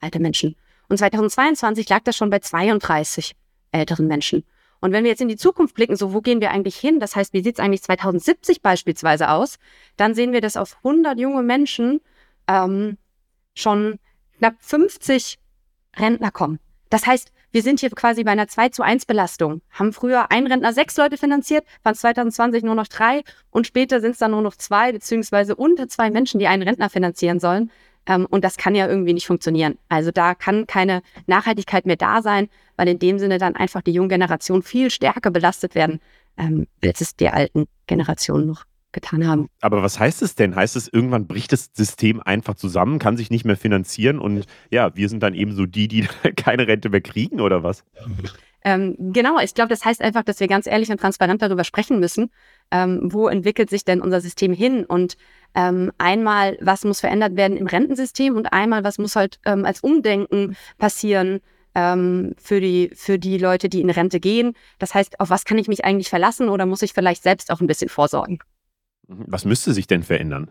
alte Menschen. Und 2022 lag das schon bei 32 älteren Menschen. Und wenn wir jetzt in die Zukunft blicken, so wo gehen wir eigentlich hin? Das heißt, wie sieht es eigentlich 2070 beispielsweise aus? Dann sehen wir, dass auf 100 junge Menschen ähm, schon knapp 50 Rentner kommen. Das heißt, wir sind hier quasi bei einer 2 zu 1 Belastung. Haben früher ein Rentner sechs Leute finanziert, waren 2020 nur noch drei und später sind es dann nur noch zwei beziehungsweise unter zwei Menschen, die einen Rentner finanzieren sollen. Ähm, und das kann ja irgendwie nicht funktionieren. Also da kann keine Nachhaltigkeit mehr da sein, weil in dem Sinne dann einfach die junge Generation viel stärker belastet werden, ähm, als es der alten Generation noch getan haben. Aber was heißt es denn? Heißt es, irgendwann bricht das System einfach zusammen, kann sich nicht mehr finanzieren und ja, wir sind dann eben so die, die keine Rente mehr kriegen oder was? Ähm, genau, ich glaube, das heißt einfach, dass wir ganz ehrlich und transparent darüber sprechen müssen, ähm, wo entwickelt sich denn unser System hin und ähm, einmal, was muss verändert werden im Rentensystem und einmal, was muss halt ähm, als Umdenken passieren ähm, für, die, für die Leute, die in Rente gehen. Das heißt, auf was kann ich mich eigentlich verlassen oder muss ich vielleicht selbst auch ein bisschen vorsorgen? Mhm. Was müsste sich denn verändern?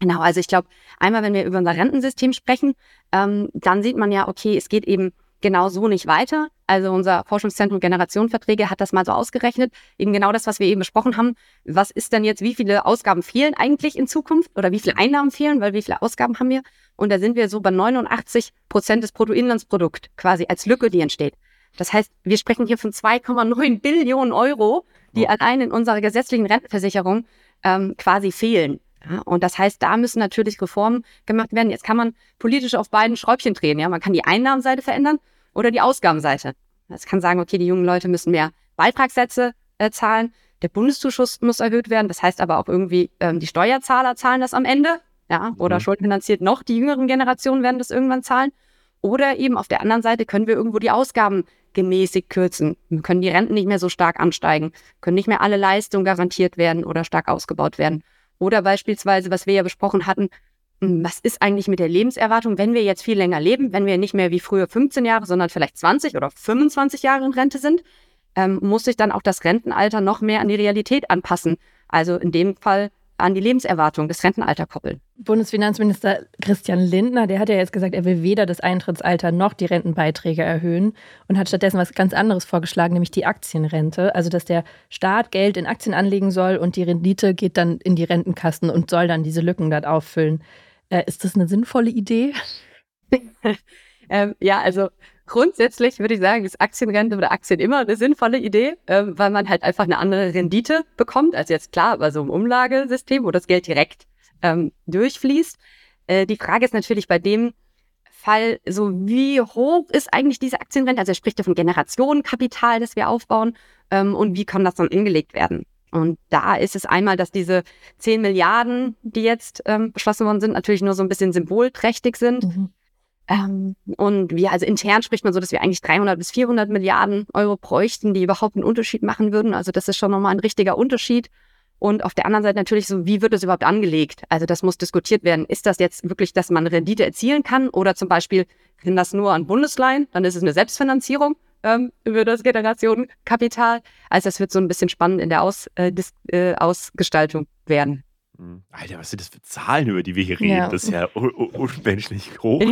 Genau, also ich glaube, einmal, wenn wir über unser Rentensystem sprechen, ähm, dann sieht man ja, okay, es geht eben genau so nicht weiter. Also unser Forschungszentrum Generationenverträge hat das mal so ausgerechnet. Eben genau das, was wir eben besprochen haben. Was ist denn jetzt, wie viele Ausgaben fehlen eigentlich in Zukunft oder wie viele Einnahmen fehlen, weil wie viele Ausgaben haben wir? Und da sind wir so bei 89 Prozent des Bruttoinlandsprodukts quasi als Lücke, die entsteht. Das heißt, wir sprechen hier von 2,9 Billionen Euro, die allein in unserer gesetzlichen Rentenversicherung ähm, quasi fehlen. Ja, und das heißt, da müssen natürlich Reformen gemacht werden. Jetzt kann man politisch auf beiden Schräubchen drehen. Ja? Man kann die Einnahmenseite verändern oder die Ausgabenseite. Das kann sagen, okay, die jungen Leute müssen mehr Beitragssätze äh, zahlen. Der Bundeszuschuss muss erhöht werden. Das heißt aber auch irgendwie, ähm, die Steuerzahler zahlen das am Ende. Ja, oder mhm. schuldenfinanziert noch, die jüngeren Generationen werden das irgendwann zahlen. Oder eben auf der anderen Seite können wir irgendwo die Ausgaben gemäßigt kürzen. Können die Renten nicht mehr so stark ansteigen, können nicht mehr alle Leistungen garantiert werden oder stark ausgebaut werden. Oder beispielsweise, was wir ja besprochen hatten, hm, was ist eigentlich mit der Lebenserwartung, wenn wir jetzt viel länger leben, wenn wir nicht mehr wie früher 15 Jahre, sondern vielleicht 20 oder 25 Jahre in Rente sind, ähm, muss sich dann auch das Rentenalter noch mehr an die Realität anpassen. Also in dem Fall an die Lebenserwartung des Rentenalter koppeln. Bundesfinanzminister Christian Lindner, der hat ja jetzt gesagt, er will weder das Eintrittsalter noch die Rentenbeiträge erhöhen und hat stattdessen was ganz anderes vorgeschlagen, nämlich die Aktienrente. Also, dass der Staat Geld in Aktien anlegen soll und die Rendite geht dann in die Rentenkassen und soll dann diese Lücken dort auffüllen. Äh, ist das eine sinnvolle Idee? ähm, ja, also Grundsätzlich würde ich sagen, ist Aktienrente oder Aktien immer eine sinnvolle Idee, äh, weil man halt einfach eine andere Rendite bekommt, als jetzt klar bei so einem Umlagesystem, wo das Geld direkt ähm, durchfließt. Äh, die Frage ist natürlich bei dem Fall, so wie hoch ist eigentlich diese Aktienrente? Also er spricht ja von Generationenkapital, das wir aufbauen ähm, und wie kann das dann angelegt werden? Und da ist es einmal, dass diese 10 Milliarden, die jetzt ähm, beschlossen worden sind, natürlich nur so ein bisschen symbolträchtig sind. Mhm. Ähm, und wir, also intern spricht man so, dass wir eigentlich 300 bis 400 Milliarden Euro bräuchten, die überhaupt einen Unterschied machen würden. Also das ist schon nochmal ein richtiger Unterschied. Und auf der anderen Seite natürlich so, wie wird das überhaupt angelegt? Also das muss diskutiert werden. Ist das jetzt wirklich, dass man Rendite erzielen kann? Oder zum Beispiel, sind das nur an Bundesleihen? Dann ist es eine Selbstfinanzierung ähm, über das Generationenkapital. Also das wird so ein bisschen spannend in der Aus, äh, äh, Ausgestaltung werden. Mhm. Alter, was sind das für Zahlen, über die wir hier reden? Ja. Das ist ja unmenschlich hoch.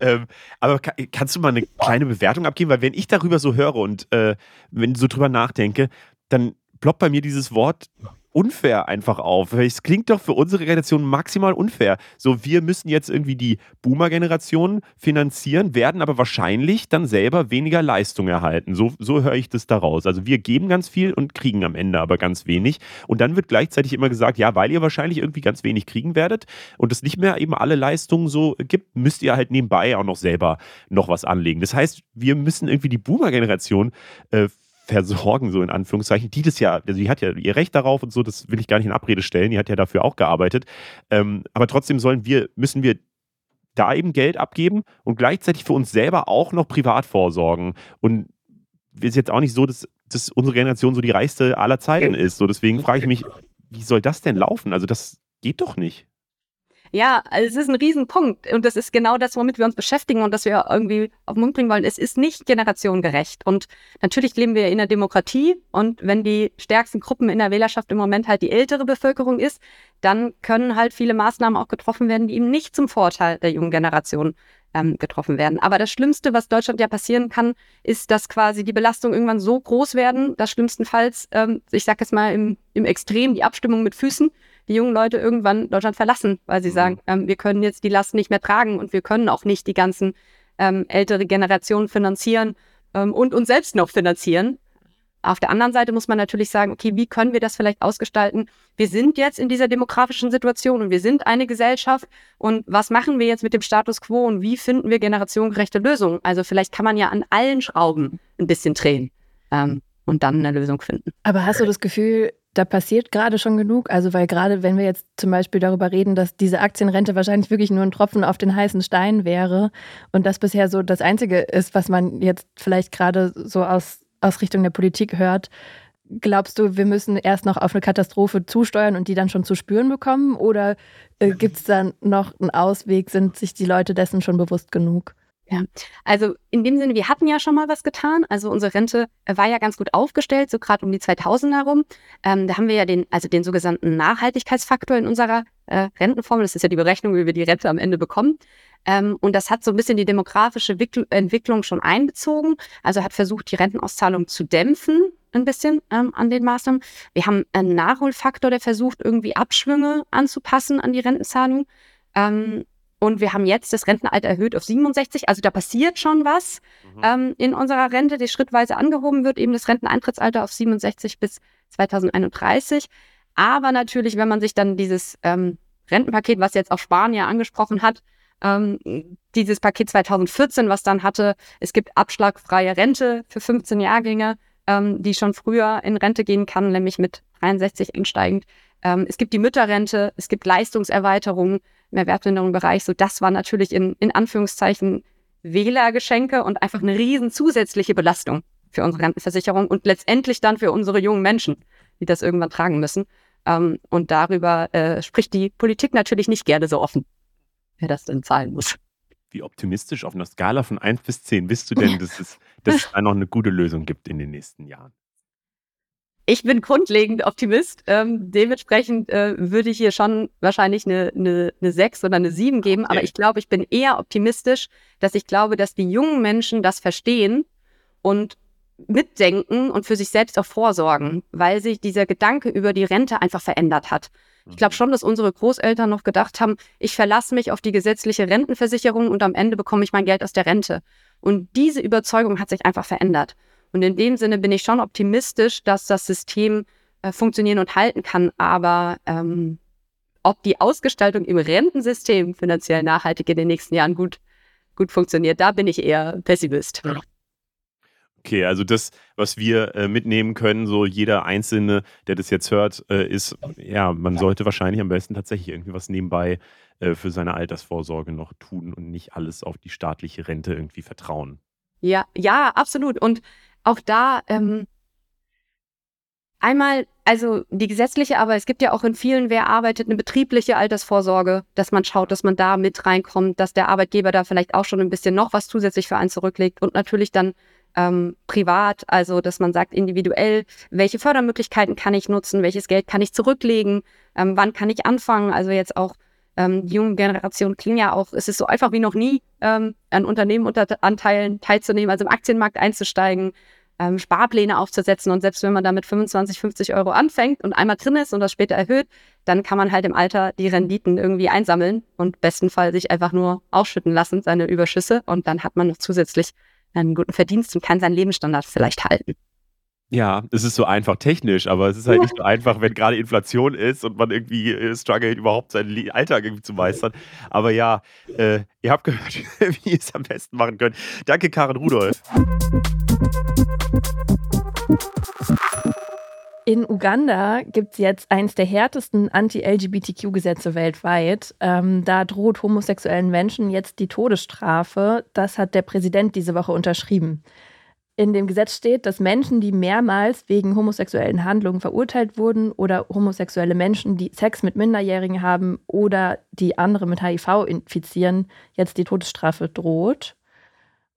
ähm, aber kann, kannst du mal eine kleine Bewertung abgeben? Weil wenn ich darüber so höre und äh, wenn ich so drüber nachdenke, dann ploppt bei mir dieses Wort unfair einfach auf. Es klingt doch für unsere Generation maximal unfair. So, wir müssen jetzt irgendwie die Boomer-Generation finanzieren, werden aber wahrscheinlich dann selber weniger Leistung erhalten. So, so höre ich das daraus. Also wir geben ganz viel und kriegen am Ende aber ganz wenig. Und dann wird gleichzeitig immer gesagt, ja, weil ihr wahrscheinlich irgendwie ganz wenig kriegen werdet und es nicht mehr eben alle Leistungen so gibt, müsst ihr halt nebenbei auch noch selber noch was anlegen. Das heißt, wir müssen irgendwie die Boomer-Generation äh, versorgen, so in Anführungszeichen. Die das ja, also die hat ja ihr Recht darauf und so, das will ich gar nicht in Abrede stellen, die hat ja dafür auch gearbeitet. Ähm, aber trotzdem sollen wir, müssen wir da eben Geld abgeben und gleichzeitig für uns selber auch noch privat vorsorgen. Und es ist jetzt auch nicht so, dass, dass unsere Generation so die reichste aller Zeiten ist. So, deswegen frage ich mich, wie soll das denn laufen? Also, das geht doch nicht. Ja, also es ist ein Riesenpunkt. Und das ist genau das, womit wir uns beschäftigen und das wir irgendwie auf den Mund bringen wollen. Es ist nicht generationengerecht. Und natürlich leben wir in einer Demokratie. Und wenn die stärksten Gruppen in der Wählerschaft im Moment halt die ältere Bevölkerung ist, dann können halt viele Maßnahmen auch getroffen werden, die eben nicht zum Vorteil der jungen Generation ähm, getroffen werden. Aber das Schlimmste, was Deutschland ja passieren kann, ist, dass quasi die Belastungen irgendwann so groß werden, dass schlimmstenfalls, ähm, ich sage jetzt mal im, im Extrem, die Abstimmung mit Füßen die jungen Leute irgendwann Deutschland verlassen, weil sie mhm. sagen, ähm, wir können jetzt die Last nicht mehr tragen und wir können auch nicht die ganzen ähm, ältere Generationen finanzieren ähm, und uns selbst noch finanzieren. Auf der anderen Seite muss man natürlich sagen, okay, wie können wir das vielleicht ausgestalten? Wir sind jetzt in dieser demografischen Situation und wir sind eine Gesellschaft. Und was machen wir jetzt mit dem Status quo und wie finden wir generationengerechte Lösungen? Also vielleicht kann man ja an allen Schrauben ein bisschen drehen ähm, und dann eine Lösung finden. Aber hast du das Gefühl, da passiert gerade schon genug? Also, weil gerade wenn wir jetzt zum Beispiel darüber reden, dass diese Aktienrente wahrscheinlich wirklich nur ein Tropfen auf den heißen Stein wäre und das bisher so das Einzige ist, was man jetzt vielleicht gerade so aus, aus Richtung der Politik hört, glaubst du, wir müssen erst noch auf eine Katastrophe zusteuern und die dann schon zu spüren bekommen? Oder äh, gibt es da noch einen Ausweg? Sind sich die Leute dessen schon bewusst genug? Ja, also in dem Sinne, wir hatten ja schon mal was getan. Also unsere Rente war ja ganz gut aufgestellt, so gerade um die 2000 herum. Ähm, da haben wir ja den, also den sogenannten Nachhaltigkeitsfaktor in unserer äh, Rentenformel. Das ist ja die Berechnung, wie wir die Rente am Ende bekommen. Ähm, und das hat so ein bisschen die demografische Wickl Entwicklung schon einbezogen. Also hat versucht, die Rentenauszahlung zu dämpfen, ein bisschen ähm, an den Maßnahmen. Wir haben einen Nachholfaktor, der versucht, irgendwie Abschwünge anzupassen an die Rentenzahlung. Ähm, und wir haben jetzt das Rentenalter erhöht auf 67. Also da passiert schon was mhm. ähm, in unserer Rente, die schrittweise angehoben wird, eben das Renteneintrittsalter auf 67 bis 2031. Aber natürlich, wenn man sich dann dieses ähm, Rentenpaket, was jetzt auch Spanier angesprochen hat, ähm, dieses Paket 2014, was dann hatte, es gibt abschlagfreie Rente für 15 Jahrgänge, ähm, die schon früher in Rente gehen kann, nämlich mit 63 einsteigend. Ähm, es gibt die Mütterrente, es gibt Leistungserweiterungen im Erwerbsminderungsbereich. So, das war natürlich in, in Anführungszeichen Wählergeschenke und einfach eine riesen zusätzliche Belastung für unsere Rentenversicherung und letztendlich dann für unsere jungen Menschen, die das irgendwann tragen müssen. Ähm, und darüber äh, spricht die Politik natürlich nicht gerne so offen, wer das denn zahlen muss. Wie optimistisch auf einer Skala von 1 bis 10 bist du denn, dass es, dass es da noch eine gute Lösung gibt in den nächsten Jahren? Ich bin grundlegend Optimist. Ähm, dementsprechend äh, würde ich hier schon wahrscheinlich eine, eine, eine 6 oder eine 7 geben. Okay. Aber ich glaube, ich bin eher optimistisch, dass ich glaube, dass die jungen Menschen das verstehen und mitdenken und für sich selbst auch vorsorgen, weil sich dieser Gedanke über die Rente einfach verändert hat. Ich glaube mhm. schon, dass unsere Großeltern noch gedacht haben, ich verlasse mich auf die gesetzliche Rentenversicherung und am Ende bekomme ich mein Geld aus der Rente. Und diese Überzeugung hat sich einfach verändert. Und in dem Sinne bin ich schon optimistisch, dass das System äh, funktionieren und halten kann. Aber ähm, ob die Ausgestaltung im Rentensystem finanziell nachhaltig in den nächsten Jahren gut, gut funktioniert, da bin ich eher Pessimist. Okay, also das, was wir äh, mitnehmen können, so jeder Einzelne, der das jetzt hört, äh, ist, ja, man sollte wahrscheinlich am besten tatsächlich irgendwie was nebenbei äh, für seine Altersvorsorge noch tun und nicht alles auf die staatliche Rente irgendwie vertrauen. Ja, ja, absolut. Und auch da ähm, einmal, also die gesetzliche, aber es gibt ja auch in vielen, wer arbeitet, eine betriebliche Altersvorsorge, dass man schaut, dass man da mit reinkommt, dass der Arbeitgeber da vielleicht auch schon ein bisschen noch was zusätzlich für einen zurücklegt und natürlich dann ähm, privat, also dass man sagt individuell, welche Fördermöglichkeiten kann ich nutzen, welches Geld kann ich zurücklegen, ähm, wann kann ich anfangen, also jetzt auch ähm, die junge Generation klingen ja auch, es ist so einfach wie noch nie, ähm, an Unternehmenanteilen teilzunehmen, also im Aktienmarkt einzusteigen, ähm, Sparpläne aufzusetzen und selbst wenn man da mit 25, 50 Euro anfängt und einmal drin ist und das später erhöht, dann kann man halt im Alter die Renditen irgendwie einsammeln und bestenfalls sich einfach nur ausschütten lassen, seine Überschüsse und dann hat man noch zusätzlich einen guten Verdienst und kann seinen Lebensstandard vielleicht halten. Ja, es ist so einfach technisch, aber es ist halt nicht so einfach, wenn gerade Inflation ist und man irgendwie äh, struggelt, überhaupt seinen Alltag irgendwie zu meistern. Aber ja, äh, ihr habt gehört, wie ihr es am besten machen könnt. Danke, Karin Rudolph. In Uganda gibt es jetzt eines der härtesten Anti-LGBTQ-Gesetze weltweit. Ähm, da droht homosexuellen Menschen jetzt die Todesstrafe. Das hat der Präsident diese Woche unterschrieben in dem Gesetz steht, dass Menschen, die mehrmals wegen homosexuellen Handlungen verurteilt wurden oder homosexuelle Menschen, die Sex mit Minderjährigen haben oder die andere mit HIV infizieren, jetzt die Todesstrafe droht.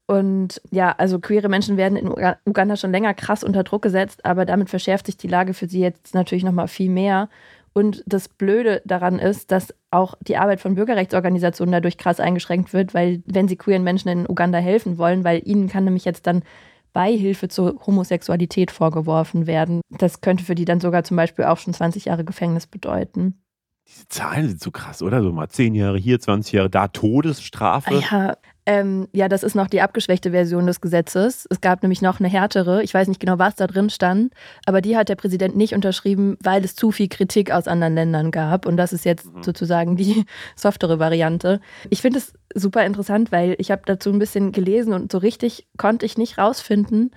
Und ja, also queere Menschen werden in Uganda schon länger krass unter Druck gesetzt, aber damit verschärft sich die Lage für sie jetzt natürlich nochmal viel mehr. Und das Blöde daran ist, dass auch die Arbeit von Bürgerrechtsorganisationen dadurch krass eingeschränkt wird, weil wenn sie queeren Menschen in Uganda helfen wollen, weil ihnen kann nämlich jetzt dann Beihilfe zur Homosexualität vorgeworfen werden. Das könnte für die dann sogar zum Beispiel auch schon 20 Jahre Gefängnis bedeuten. Diese Zahlen sind so krass, oder? So mal 10 Jahre hier, 20 Jahre da, Todesstrafe. Ja, ähm, ja, das ist noch die abgeschwächte Version des Gesetzes. Es gab nämlich noch eine härtere. Ich weiß nicht genau, was da drin stand, aber die hat der Präsident nicht unterschrieben, weil es zu viel Kritik aus anderen Ländern gab. Und das ist jetzt mhm. sozusagen die softere Variante. Ich finde es super interessant, weil ich habe dazu ein bisschen gelesen und so richtig konnte ich nicht rausfinden,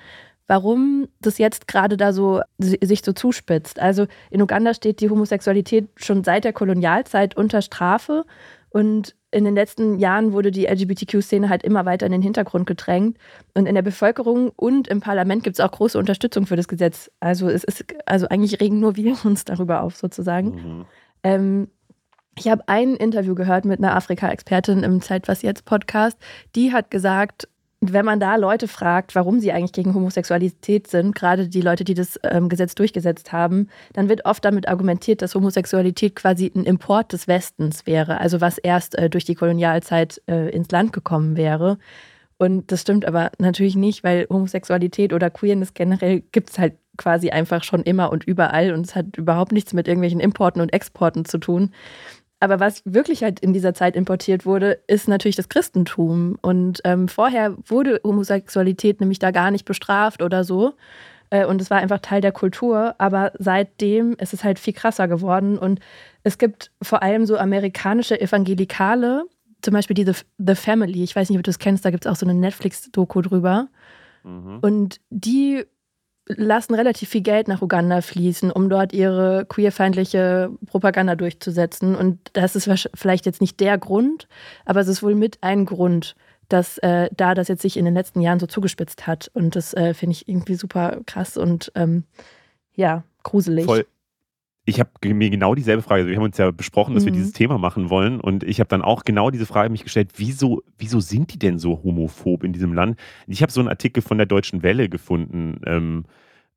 warum das jetzt gerade da so sich so zuspitzt. Also in Uganda steht die Homosexualität schon seit der Kolonialzeit unter Strafe und in den letzten Jahren wurde die LGBTQ-Szene halt immer weiter in den Hintergrund gedrängt. Und in der Bevölkerung und im Parlament gibt es auch große Unterstützung für das Gesetz. Also es ist, also eigentlich regen nur wir uns darüber auf, sozusagen. Mhm. Ähm, ich habe ein Interview gehört mit einer Afrika-Expertin im Zeit was jetzt Podcast. Die hat gesagt, wenn man da Leute fragt, warum sie eigentlich gegen Homosexualität sind, gerade die Leute, die das ähm, Gesetz durchgesetzt haben, dann wird oft damit argumentiert, dass Homosexualität quasi ein Import des Westens wäre, also was erst äh, durch die Kolonialzeit äh, ins Land gekommen wäre. Und das stimmt aber natürlich nicht, weil Homosexualität oder Queerness generell gibt es halt quasi einfach schon immer und überall und es hat überhaupt nichts mit irgendwelchen Importen und Exporten zu tun. Aber was wirklich halt in dieser Zeit importiert wurde, ist natürlich das Christentum. Und ähm, vorher wurde Homosexualität nämlich da gar nicht bestraft oder so. Äh, und es war einfach Teil der Kultur. Aber seitdem ist es halt viel krasser geworden. Und es gibt vor allem so amerikanische Evangelikale, zum Beispiel diese The Family. Ich weiß nicht, ob du das kennst, da gibt es auch so eine Netflix-Doku drüber. Mhm. Und die lassen relativ viel Geld nach Uganda fließen, um dort ihre queerfeindliche Propaganda durchzusetzen. Und das ist vielleicht jetzt nicht der Grund, aber es ist wohl mit ein Grund, dass äh, da das jetzt sich in den letzten Jahren so zugespitzt hat. Und das äh, finde ich irgendwie super krass und ähm, ja, gruselig. Voll. Ich habe mir genau dieselbe Frage, also wir haben uns ja besprochen, dass mhm. wir dieses Thema machen wollen und ich habe dann auch genau diese Frage mich gestellt, wieso, wieso sind die denn so homophob in diesem Land? Ich habe so einen Artikel von der Deutschen Welle gefunden, ähm,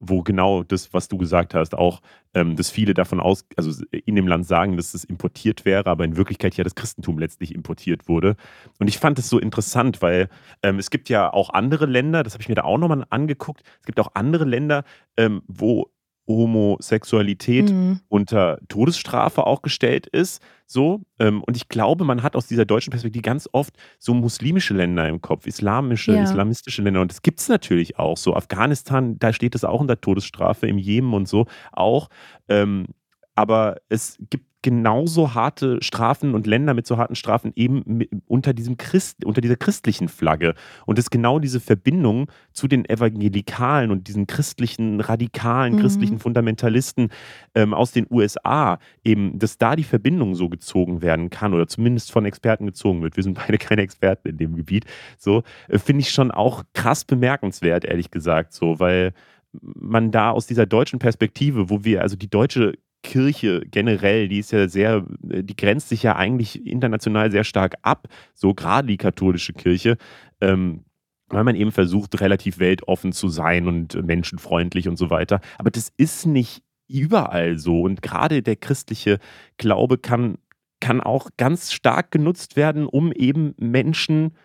wo genau das, was du gesagt hast, auch, ähm, dass viele davon aus, also in dem Land sagen, dass es importiert wäre, aber in Wirklichkeit ja das Christentum letztlich importiert wurde. Und ich fand es so interessant, weil ähm, es gibt ja auch andere Länder, das habe ich mir da auch nochmal angeguckt, es gibt auch andere Länder, ähm, wo Homosexualität mhm. unter Todesstrafe auch gestellt ist. So. Ähm, und ich glaube, man hat aus dieser deutschen Perspektive ganz oft so muslimische Länder im Kopf, islamische, ja. islamistische Länder. Und das gibt es natürlich auch. So Afghanistan, da steht es auch unter Todesstrafe, im Jemen und so auch. Ähm, aber es gibt genauso harte Strafen und Länder mit so harten Strafen eben unter diesem Christ, unter dieser christlichen Flagge. Und es genau diese Verbindung zu den Evangelikalen und diesen christlichen, radikalen, mhm. christlichen Fundamentalisten ähm, aus den USA, eben, dass da die Verbindung so gezogen werden kann oder zumindest von Experten gezogen wird. Wir sind beide keine Experten in dem Gebiet. So, äh, finde ich schon auch krass bemerkenswert, ehrlich gesagt, so, weil man da aus dieser deutschen Perspektive, wo wir, also die deutsche Kirche generell, die ist ja sehr, die grenzt sich ja eigentlich international sehr stark ab, so gerade die katholische Kirche. Ähm, weil man eben versucht, relativ weltoffen zu sein und menschenfreundlich und so weiter. Aber das ist nicht überall so. Und gerade der christliche Glaube kann, kann auch ganz stark genutzt werden, um eben Menschen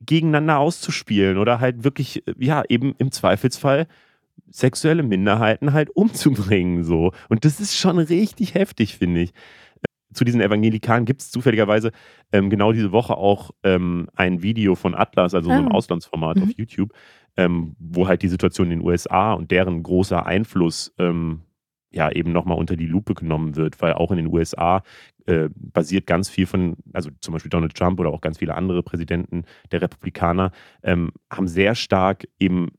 gegeneinander auszuspielen oder halt wirklich, ja, eben im Zweifelsfall sexuelle Minderheiten halt umzubringen. So. Und das ist schon richtig heftig, finde ich. Äh, zu diesen Evangelikalen gibt es zufälligerweise ähm, genau diese Woche auch ähm, ein Video von Atlas, also ah. so einem Auslandsformat mhm. auf YouTube, ähm, wo halt die Situation in den USA und deren großer Einfluss ähm, ja eben nochmal unter die Lupe genommen wird, weil auch in den USA äh, basiert ganz viel von, also zum Beispiel Donald Trump oder auch ganz viele andere Präsidenten der Republikaner, ähm, haben sehr stark eben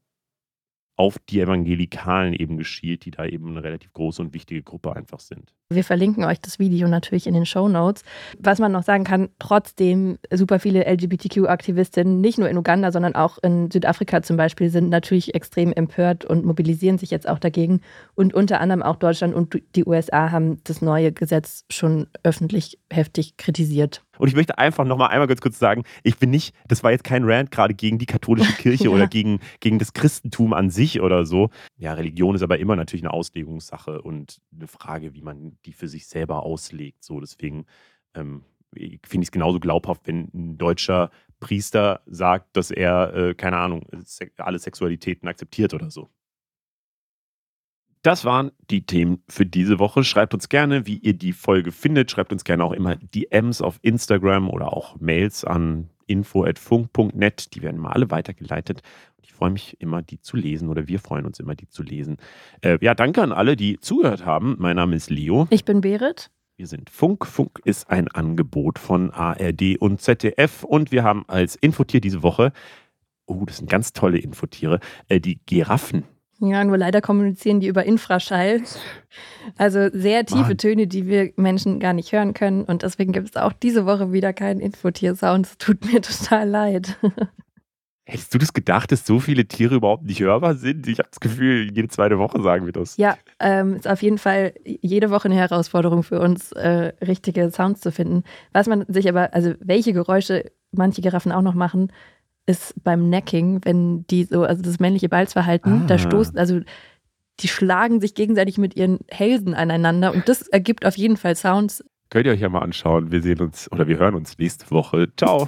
auf die Evangelikalen eben geschielt, die da eben eine relativ große und wichtige Gruppe einfach sind. Wir verlinken euch das Video natürlich in den Show Notes. Was man noch sagen kann, trotzdem super viele LGBTQ-Aktivistinnen, nicht nur in Uganda, sondern auch in Südafrika zum Beispiel, sind natürlich extrem empört und mobilisieren sich jetzt auch dagegen. Und unter anderem auch Deutschland und die USA haben das neue Gesetz schon öffentlich heftig kritisiert. Und ich möchte einfach nochmal einmal ganz kurz sagen, ich bin nicht, das war jetzt kein Rant gerade gegen die katholische Kirche ja. oder gegen, gegen das Christentum an sich oder so. Ja, Religion ist aber immer natürlich eine Auslegungssache und eine Frage, wie man die für sich selber auslegt. So, deswegen ähm, finde ich es genauso glaubhaft, wenn ein deutscher Priester sagt, dass er, äh, keine Ahnung, alle Sexualitäten akzeptiert oder so. Das waren die Themen für diese Woche. Schreibt uns gerne, wie ihr die Folge findet. Schreibt uns gerne auch immer DMs auf Instagram oder auch Mails an info.funk.net. Die werden mal alle weitergeleitet. Ich freue mich immer, die zu lesen oder wir freuen uns immer, die zu lesen. Äh, ja, danke an alle, die zugehört haben. Mein Name ist Leo. Ich bin Berit. Wir sind Funk. Funk ist ein Angebot von ARD und ZDF und wir haben als Infotier diese Woche Oh, das sind ganz tolle Infotiere. Äh, die Giraffen. Ja, nur leider kommunizieren die über Infraschall. Also sehr tiefe Mann. Töne, die wir Menschen gar nicht hören können. Und deswegen gibt es auch diese Woche wieder keinen Infotier-Sound. Es tut mir total leid. Hättest du das gedacht, dass so viele Tiere überhaupt nicht hörbar sind? Ich habe das Gefühl, jede zweite Woche sagen wir das. Ja, ähm, ist auf jeden Fall jede Woche eine Herausforderung für uns, äh, richtige Sounds zu finden. Was man sich aber, also welche Geräusche manche Giraffen auch noch machen, ist beim Necking, wenn die so, also das männliche Balzverhalten, Ah. da stoßen, also die schlagen sich gegenseitig mit ihren Hälsen aneinander und das ergibt auf jeden Fall Sounds. Könnt ihr euch ja mal anschauen. Wir sehen uns oder wir hören uns nächste Woche. Ciao.